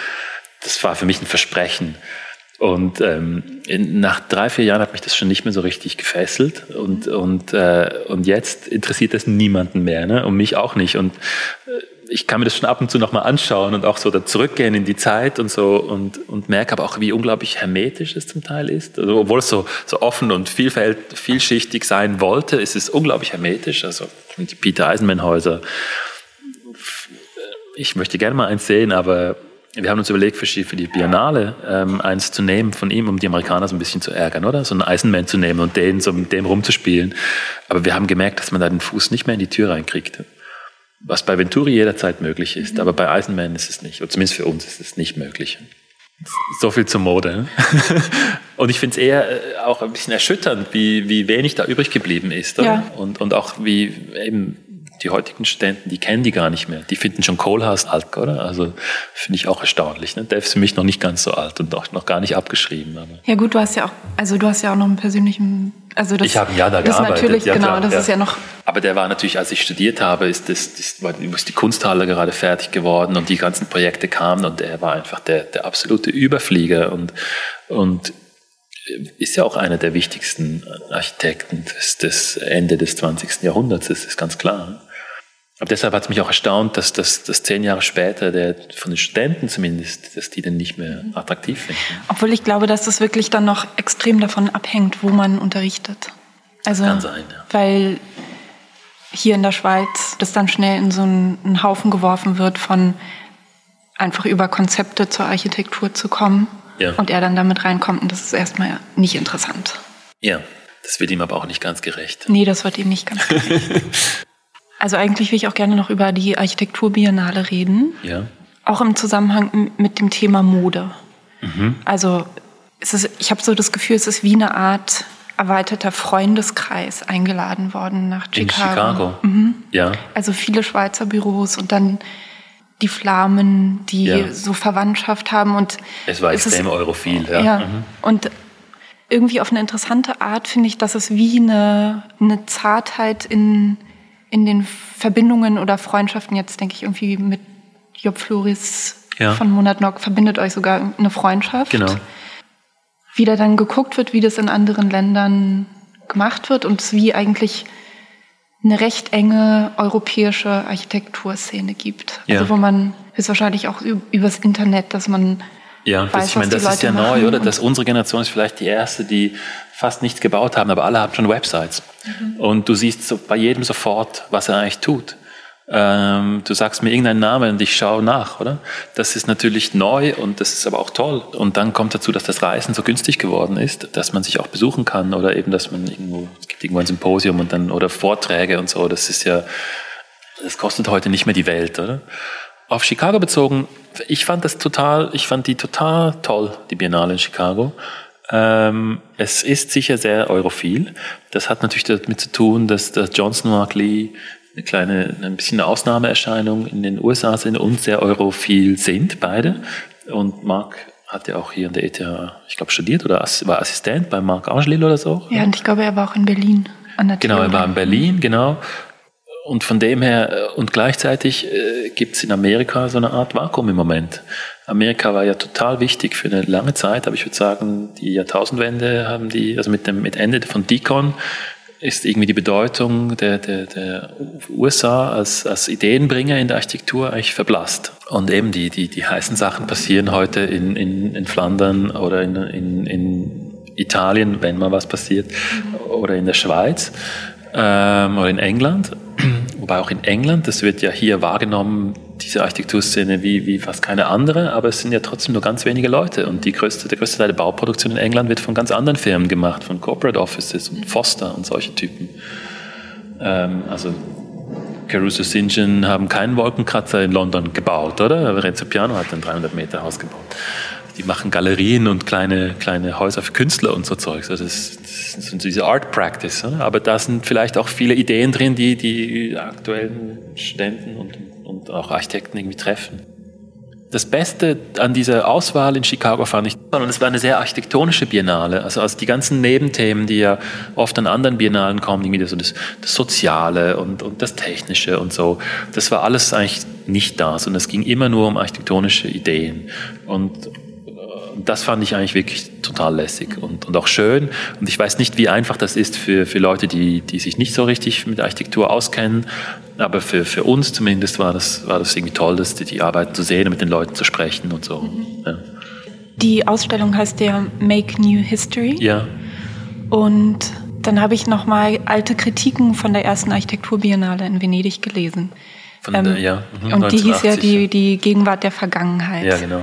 [SPEAKER 2] Das war für mich ein Versprechen. Und ähm, in, nach drei, vier Jahren hat mich das schon nicht mehr so richtig gefesselt. Und, und, äh, und jetzt interessiert das niemanden mehr, ne? und mich auch nicht. Und äh, ich kann mir das schon ab und zu nochmal anschauen und auch so da zurückgehen in die Zeit und so und, und merke aber auch, wie unglaublich hermetisch es zum Teil ist. Also, obwohl es so, so offen und vielfalt, vielschichtig sein wollte, ist es unglaublich hermetisch. Also die Peter Eisenman-Häuser. Ich möchte gerne mal eins sehen, aber wir haben uns überlegt, für die Biennale ähm, eins zu nehmen von ihm, um die Amerikaner so ein bisschen zu ärgern, oder? So einen Eisenman zu nehmen und den so mit dem rumzuspielen. Aber wir haben gemerkt, dass man da den Fuß nicht mehr in die Tür reinkriegt. Was bei Venturi jederzeit möglich ist, aber bei Eisenman ist es nicht. Oder zumindest für uns ist es nicht möglich. So viel zur Mode. (laughs) Und ich finde es eher äh, auch ein bisschen erschütternd, wie, wie wenig da übrig geblieben ist. Ja. Und, und auch wie eben die heutigen Studenten, die kennen die gar nicht mehr. Die finden schon Kohlhaas alt, oder? Also finde ich auch erstaunlich. Ne? Der ist für mich noch nicht ganz so alt und auch noch gar nicht abgeschrieben. Aber.
[SPEAKER 1] Ja gut, du hast ja auch, also du hast ja auch noch einen persönlichen, also das,
[SPEAKER 2] ich habe ein Jahr da gearbeitet.
[SPEAKER 1] Natürlich,
[SPEAKER 2] ja,
[SPEAKER 1] genau, klar, das
[SPEAKER 2] ja.
[SPEAKER 1] ist ja noch.
[SPEAKER 2] Aber der war natürlich, als ich studiert habe, ist das, das ist die Kunsthalle gerade fertig geworden und die ganzen Projekte kamen und er war einfach der, der absolute Überflieger und und ist ja auch einer der wichtigsten Architekten des, des Ende des 20. Jahrhunderts, das ist ganz klar. Aber deshalb hat es mich auch erstaunt, dass, dass, dass zehn Jahre später der, von den Studenten zumindest, dass die den nicht mehr attraktiv finden.
[SPEAKER 1] Obwohl ich glaube, dass das wirklich dann noch extrem davon abhängt, wo man unterrichtet. Also,
[SPEAKER 2] Kann sein, ja.
[SPEAKER 1] Weil hier in der Schweiz das dann schnell in so einen, einen Haufen geworfen wird von einfach über Konzepte zur Architektur zu kommen ja. und er dann damit reinkommt und das ist erstmal nicht interessant.
[SPEAKER 2] Ja, das wird ihm aber auch nicht ganz gerecht.
[SPEAKER 1] Nee, das wird ihm nicht ganz gerecht. (laughs) Also eigentlich will ich auch gerne noch über die Architekturbiennale reden.
[SPEAKER 2] Ja.
[SPEAKER 1] Auch im Zusammenhang mit dem Thema Mode. Mhm. Also es ist, ich habe so das Gefühl, es ist wie eine Art erweiterter Freundeskreis eingeladen worden nach Chicago.
[SPEAKER 2] In Chicago.
[SPEAKER 1] Mhm.
[SPEAKER 2] Ja.
[SPEAKER 1] Also viele Schweizer Büros und dann die Flamen, die ja. so Verwandtschaft haben und
[SPEAKER 2] es war extrem ist, europhil. Ja.
[SPEAKER 1] ja. Mhm. Und irgendwie auf eine interessante Art finde ich, dass es wie eine, eine Zartheit in in den Verbindungen oder Freundschaften, jetzt denke ich irgendwie mit Job Floris ja. von Monat Nock, verbindet euch sogar eine Freundschaft.
[SPEAKER 2] Genau.
[SPEAKER 1] Wie da dann geguckt wird, wie das in anderen Ländern gemacht wird und wie eigentlich eine recht enge europäische Architekturszene gibt. Also ja. Also wo man ist wahrscheinlich auch übers Internet, dass man
[SPEAKER 2] ja, weiß, ich meine, das ist ja neu, oder? Dass unsere Generation ist vielleicht die erste, die fast nichts gebaut haben, aber alle haben schon Websites. Mhm. Und du siehst so bei jedem sofort, was er eigentlich tut. Ähm, du sagst mir irgendeinen Namen und ich schaue nach, oder? Das ist natürlich neu und das ist aber auch toll. Und dann kommt dazu, dass das Reisen so günstig geworden ist, dass man sich auch besuchen kann oder eben, dass man irgendwo, es gibt irgendwo ein Symposium und dann, oder Vorträge und so. Das ist ja, das kostet heute nicht mehr die Welt, oder? Auf Chicago bezogen, ich fand das total, ich fand die total toll, die Biennale in Chicago. Ähm, es ist sicher sehr europhil. Das hat natürlich damit zu tun, dass, dass Johnson Mark Lee eine kleine, ein bisschen eine Ausnahmeerscheinung in den USA sind und sehr europhil sind, beide. Und Mark hat ja auch hier in der ETH, ich glaube, studiert oder war Assistent bei Marc Angelil oder so.
[SPEAKER 1] Ja, und ich glaube, er war auch in Berlin.
[SPEAKER 2] An der genau, er war in Berlin, genau. Und von dem her, äh, und gleichzeitig äh, gibt es in Amerika so eine Art Vakuum im Moment. Amerika war ja total wichtig für eine lange Zeit, aber ich würde sagen, die Jahrtausendwende haben die, also mit dem mit Ende von Deacon ist irgendwie die Bedeutung der, der, der USA als, als Ideenbringer in der Architektur eigentlich verblasst. Und eben die, die, die heißen Sachen passieren heute in, in, in Flandern oder in, in, in Italien, wenn mal was passiert, oder in der Schweiz ähm, oder in England. (clears throat) Wobei auch in England, das wird ja hier wahrgenommen, diese Architekturszene wie, wie fast keine andere, aber es sind ja trotzdem nur ganz wenige Leute. Und die größte, der größte Teil der Bauproduktion in England wird von ganz anderen Firmen gemacht, von Corporate Offices und Foster und solche Typen. Ähm, also Caruso Sinjan haben keinen Wolkenkratzer in London gebaut, oder? Renzo Piano hat ein 300 Meter Haus gebaut die machen Galerien und kleine, kleine Häuser für Künstler und so Zeugs. Also das, das sind diese Art Practice. Aber da sind vielleicht auch viele Ideen drin, die die aktuellen Studenten und, und auch Architekten irgendwie treffen. das Beste an dieser Auswahl in Chicago fand ich, und es war eine sehr architektonische Biennale. Also, also die ganzen Nebenthemen, die ja oft an anderen Biennalen kommen, irgendwie so das, das Soziale und, und das Technische und so, das war alles eigentlich nicht da, sondern es ging immer nur um architektonische Ideen. Und das fand ich eigentlich wirklich total lässig und, und auch schön. Und ich weiß nicht, wie einfach das ist für, für Leute, die, die sich nicht so richtig mit Architektur auskennen. Aber für, für uns zumindest war das, war das irgendwie toll, das, die, die Arbeit zu sehen und mit den Leuten zu sprechen und so. Mhm. Ja.
[SPEAKER 1] Die Ausstellung heißt ja Make New History.
[SPEAKER 2] Ja.
[SPEAKER 1] Und dann habe ich nochmal alte Kritiken von der ersten Architekturbiennale in Venedig gelesen.
[SPEAKER 2] Von der, ähm, ja.
[SPEAKER 1] Mhm, und die hieß ja die, die Gegenwart der Vergangenheit.
[SPEAKER 2] Ja, genau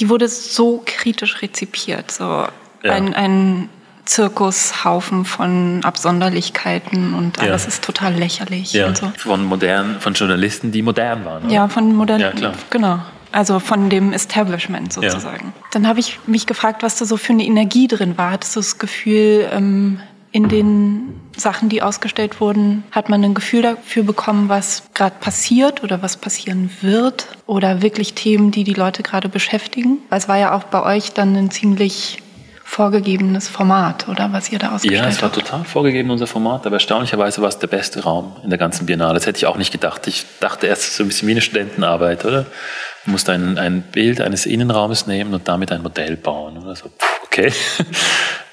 [SPEAKER 1] die wurde so kritisch rezipiert. So ja. ein, ein Zirkushaufen von Absonderlichkeiten und alles ja. ist total lächerlich.
[SPEAKER 2] Ja.
[SPEAKER 1] So.
[SPEAKER 2] Von modernen, von Journalisten, die modern waren. Oder?
[SPEAKER 1] Ja, von modernen. Ja, klar. Genau. Also von dem Establishment sozusagen. Ja. Dann habe ich mich gefragt, was da so für eine Energie drin war. Hattest du das Gefühl, ähm, in den Sachen, die ausgestellt wurden, hat man ein Gefühl dafür bekommen, was gerade passiert oder was passieren wird oder wirklich Themen, die die Leute gerade beschäftigen. Weil es war ja auch bei euch dann ein ziemlich vorgegebenes Format, oder was ihr da ausgestellt habt?
[SPEAKER 2] Ja, es war total vorgegeben, unser Format, aber erstaunlicherweise war es der beste Raum in der ganzen Biennale. Das hätte ich auch nicht gedacht. Ich dachte erst so ein bisschen wie eine Studentenarbeit, oder? Du musst ein, ein Bild eines Innenraumes nehmen und damit ein Modell bauen. Oder so. Okay.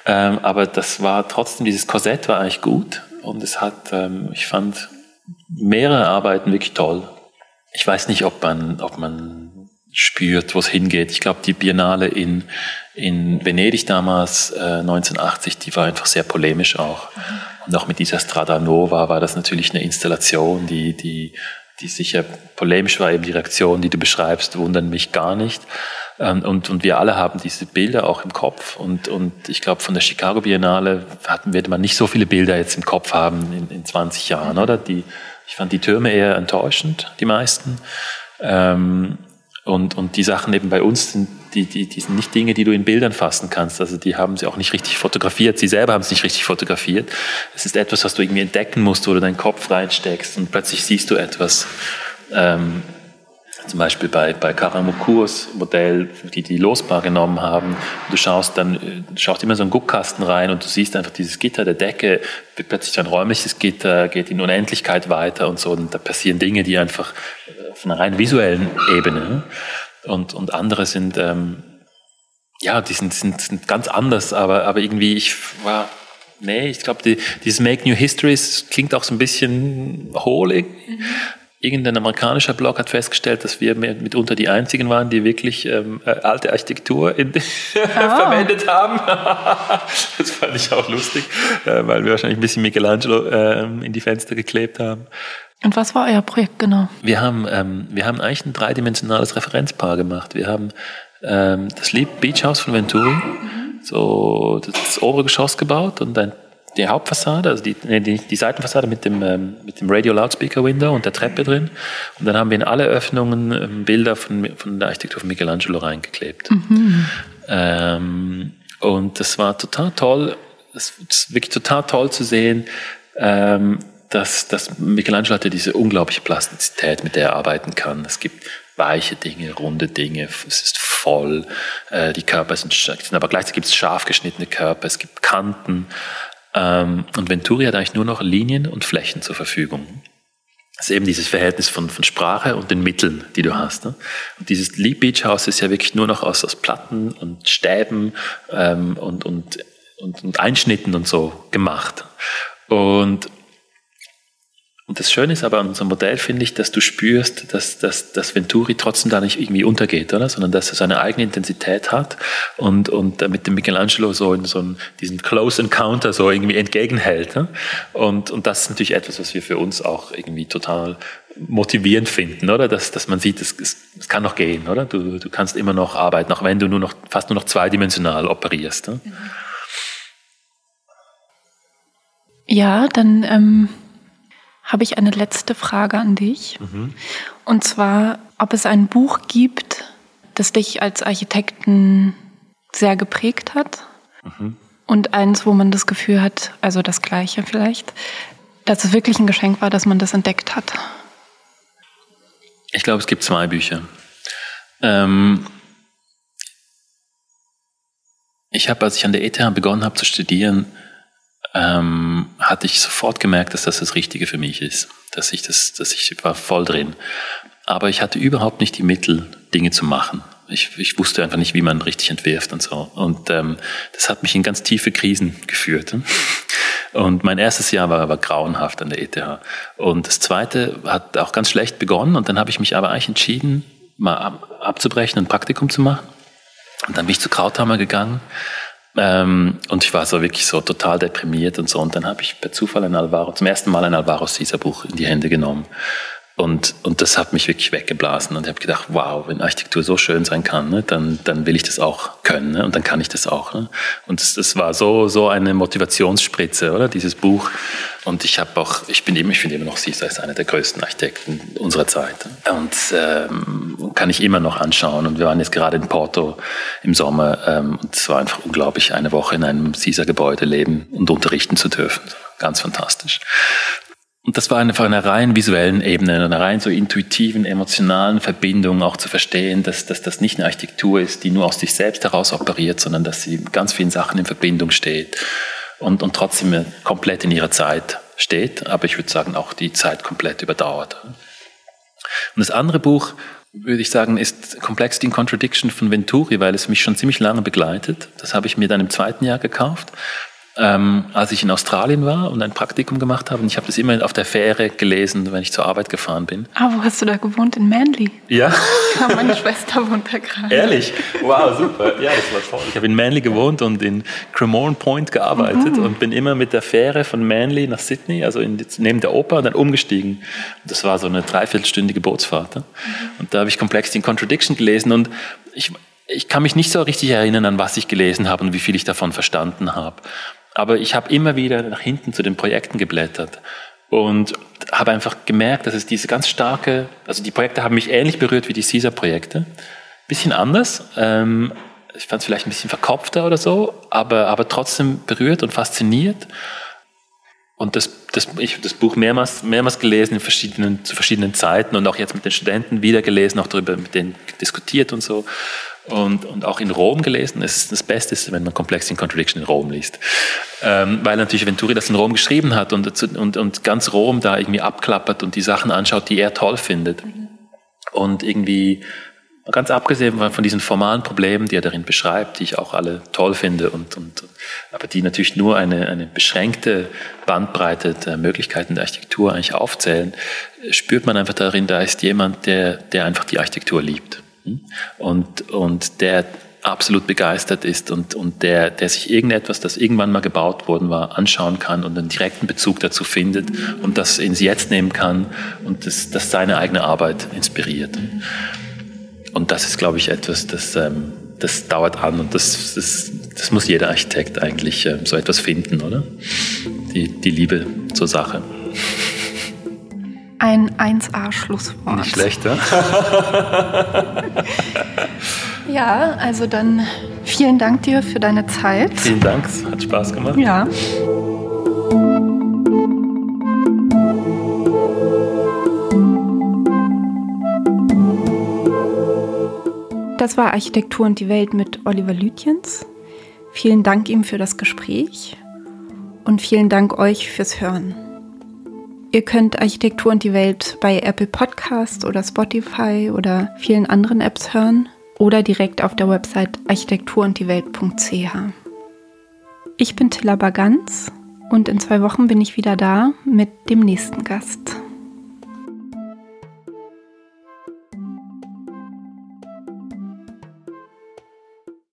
[SPEAKER 2] Ähm, aber das war trotzdem, dieses Korsett war eigentlich gut und es hat, ähm, ich fand mehrere Arbeiten wirklich toll. Ich weiß nicht, ob man, ob man spürt, wo es hingeht. Ich glaube, die Biennale in, in Venedig damals, äh, 1980, die war einfach sehr polemisch auch. Und auch mit dieser Strada Nova war das natürlich eine Installation, die, die, die sicher polemisch war. Eben die Reaktion, die du beschreibst, wundern mich gar nicht. Ähm, und, und wir alle haben diese Bilder auch im Kopf. Und, und ich glaube, von der Chicago Biennale hatten, wird man nicht so viele Bilder jetzt im Kopf haben in, in 20 Jahren, oder? Die, ich fand die Türme eher enttäuschend, die meisten. Ähm, und, und die Sachen eben bei uns sind, die, die, die sind nicht Dinge, die du in Bildern fassen kannst. Also die haben sie auch nicht richtig fotografiert. Sie selber haben es nicht richtig fotografiert. Es ist etwas, was du irgendwie entdecken musst, wo du deinen Kopf reinsteckst und plötzlich siehst du etwas. Ähm, zum Beispiel bei, bei Karamukurs Modell, die die losbar genommen haben. Du schaust dann, du schaust immer so einen Guckkasten rein und du siehst einfach dieses Gitter der Decke, wird plötzlich ein räumliches Gitter, geht in Unendlichkeit weiter und so. Und da passieren Dinge, die einfach von einer rein visuellen Ebene und, und andere sind, ähm, ja, die sind, sind, sind ganz anders, aber, aber irgendwie, ich war, nee, ich glaube, die, dieses Make New Histories klingt auch so ein bisschen hohlig. Mhm irgendein amerikanischer Blog hat festgestellt, dass wir mitunter die einzigen waren, die wirklich ähm, äh, alte Architektur in, (laughs) ah. verwendet haben. (laughs) das fand ich auch lustig, äh, weil wir wahrscheinlich ein bisschen Michelangelo äh, in die Fenster geklebt haben.
[SPEAKER 1] Und was war euer Projekt genau?
[SPEAKER 2] Wir haben, ähm, wir haben eigentlich ein dreidimensionales Referenzpaar gemacht. Wir haben ähm, das Beach House von Venturi, mhm. so das obere Geschoss gebaut und ein die Hauptfassade, also die, die, die Seitenfassade mit dem, ähm, mit dem Radio Loudspeaker Window und der Treppe drin. Und dann haben wir in alle Öffnungen ähm, Bilder von, von der Architektur von Michelangelo reingeklebt. Mhm. Ähm, und das war total toll. Es ist wirklich total toll zu sehen, ähm, dass, dass Michelangelo hatte diese unglaubliche Plastizität, mit der er arbeiten kann. Es gibt weiche Dinge, runde Dinge, es ist voll, äh, die Körper sind, aber gleichzeitig gibt es scharf geschnittene Körper, es gibt Kanten, und Venturi hat eigentlich nur noch Linien und Flächen zur Verfügung. Das ist eben dieses Verhältnis von, von Sprache und den Mitteln, die du hast. Ne? Und dieses Lee Beach House ist ja wirklich nur noch aus, aus Platten und Stäben ähm, und, und, und, und Einschnitten und so gemacht. Und und das Schöne ist aber an unserem Modell, finde ich, dass du spürst, dass, dass, dass Venturi trotzdem da nicht irgendwie untergeht, oder? sondern dass er seine eigene Intensität hat und, und mit dem Michelangelo so in so einen, diesen Close Encounter so irgendwie entgegenhält. Ne? Und, und das ist natürlich etwas, was wir für uns auch irgendwie total motivierend finden, oder? Dass, dass man sieht, es, es, es kann noch gehen, oder? Du, du kannst immer noch arbeiten, auch wenn du nur noch, fast nur noch zweidimensional operierst. Ne?
[SPEAKER 1] Ja, dann ähm, habe ich eine letzte Frage an dich. Mhm. Und zwar, ob es ein Buch gibt, das dich als Architekten sehr geprägt hat. Mhm. Und eins, wo man das Gefühl hat, also das gleiche vielleicht, dass es wirklich ein Geschenk war, dass man das entdeckt hat.
[SPEAKER 2] Ich glaube, es gibt zwei Bücher. Ähm, ich habe, als ich an der ETH begonnen habe zu studieren, ähm, hatte ich sofort gemerkt, dass das das Richtige für mich ist. Dass ich das, dass ich war voll drin. Aber ich hatte überhaupt nicht die Mittel, Dinge zu machen. Ich, ich wusste einfach nicht, wie man richtig entwirft und so. Und ähm, das hat mich in ganz tiefe Krisen geführt. Und mein erstes Jahr war aber grauenhaft an der ETH. Und das zweite hat auch ganz schlecht begonnen. Und dann habe ich mich aber eigentlich entschieden, mal abzubrechen und ein Praktikum zu machen. Und dann bin ich zu Krauthammer gegangen. Ähm, und ich war so wirklich so total deprimiert und so. Und dann habe ich per Zufall ein Alvaro, zum ersten Mal ein Alvaro Caesar Buch in die Hände genommen. Und, und das hat mich wirklich weggeblasen. Und ich habe gedacht, wow, wenn Architektur so schön sein kann, ne, dann, dann will ich das auch können. Ne, und dann kann ich das auch. Ne. Und das, das war so, so eine Motivationsspritze, oder? Dieses Buch. Und ich habe auch, ich bin eben, ich finde immer noch Caesar ist einer der größten Architekten unserer Zeit. Und ähm, kann ich immer noch anschauen. Und wir waren jetzt gerade in Porto im Sommer. Ähm, und es war einfach unglaublich, eine Woche in einem Caesar-Gebäude leben und unterrichten zu dürfen. Ganz fantastisch. Und das war eine, von einer rein visuellen Ebene, einer rein so intuitiven, emotionalen Verbindung auch zu verstehen, dass, dass das nicht eine Architektur ist, die nur aus sich selbst heraus operiert, sondern dass sie mit ganz vielen Sachen in Verbindung steht und, und trotzdem komplett in ihrer Zeit steht, aber ich würde sagen auch die Zeit komplett überdauert. Und das andere Buch, würde ich sagen, ist Complexity in Contradiction von Venturi, weil es mich schon ziemlich lange begleitet. Das habe ich mir dann im zweiten Jahr gekauft ähm, als ich in Australien war und ein Praktikum gemacht habe. Und ich habe das immer auf der Fähre gelesen, wenn ich zur Arbeit gefahren bin.
[SPEAKER 1] Ah, wo hast du da gewohnt? In Manly?
[SPEAKER 2] Ja. (laughs)
[SPEAKER 1] ja meine Schwester wohnt da gerade.
[SPEAKER 2] Ehrlich? Wow, super. Ja, das war toll. Ich habe in Manly gewohnt und in Cremorne Point gearbeitet mhm. und bin immer mit der Fähre von Manly nach Sydney, also in, neben der Oper, dann umgestiegen. Das war so eine dreiviertelstündige Bootsfahrt. Mhm. Und da habe ich Complexity in Contradiction gelesen und ich, ich kann mich nicht so richtig erinnern, an was ich gelesen habe und wie viel ich davon verstanden habe. Aber ich habe immer wieder nach hinten zu den Projekten geblättert und habe einfach gemerkt, dass es diese ganz starke, also die Projekte haben mich ähnlich berührt wie die CISA-Projekte. Bisschen anders. Ähm, ich fand es vielleicht ein bisschen verkopfter oder so, aber, aber trotzdem berührt und fasziniert. Und das, das, ich habe das Buch mehrmals, mehrmals gelesen in verschiedenen, zu verschiedenen Zeiten und auch jetzt mit den Studenten wieder gelesen, auch darüber mit denen diskutiert und so und, und auch in Rom gelesen. Es ist das Beste, wenn man Complex in Contradiction in Rom liest. Ähm, weil natürlich Venturi das in Rom geschrieben hat und, und, und ganz Rom da irgendwie abklappert und die Sachen anschaut, die er toll findet. Und irgendwie, ganz abgesehen von diesen formalen Problemen, die er darin beschreibt, die ich auch alle toll finde, und, und, aber die natürlich nur eine, eine beschränkte Bandbreite der Möglichkeiten der Architektur eigentlich aufzählen, spürt man einfach darin, da ist jemand, der, der einfach die Architektur liebt und, und der absolut begeistert ist und, und der, der sich irgendetwas, das irgendwann mal gebaut worden war, anschauen kann und einen direkten Bezug dazu findet und das ins Jetzt nehmen kann und das, das seine eigene Arbeit inspiriert. Und das ist, glaube ich, etwas, das, ähm, das dauert an und das, das, das muss jeder Architekt eigentlich ähm, so etwas finden, oder? Die, die Liebe zur Sache.
[SPEAKER 1] Ein 1A-Schlusswort.
[SPEAKER 2] Nicht schlecht, ja? (laughs)
[SPEAKER 1] ja, also dann vielen Dank dir für deine Zeit.
[SPEAKER 2] Vielen Dank, es hat Spaß gemacht.
[SPEAKER 1] Ja. Das war Architektur und die Welt mit Oliver Lütjens. Vielen Dank ihm für das Gespräch und vielen Dank euch fürs Hören. Ihr könnt Architektur und die Welt bei Apple Podcast oder Spotify oder vielen anderen Apps hören oder direkt auf der Website architekturunddiewelt.ch. Ich bin Tilla Baganz und in zwei Wochen bin ich wieder da mit dem nächsten Gast.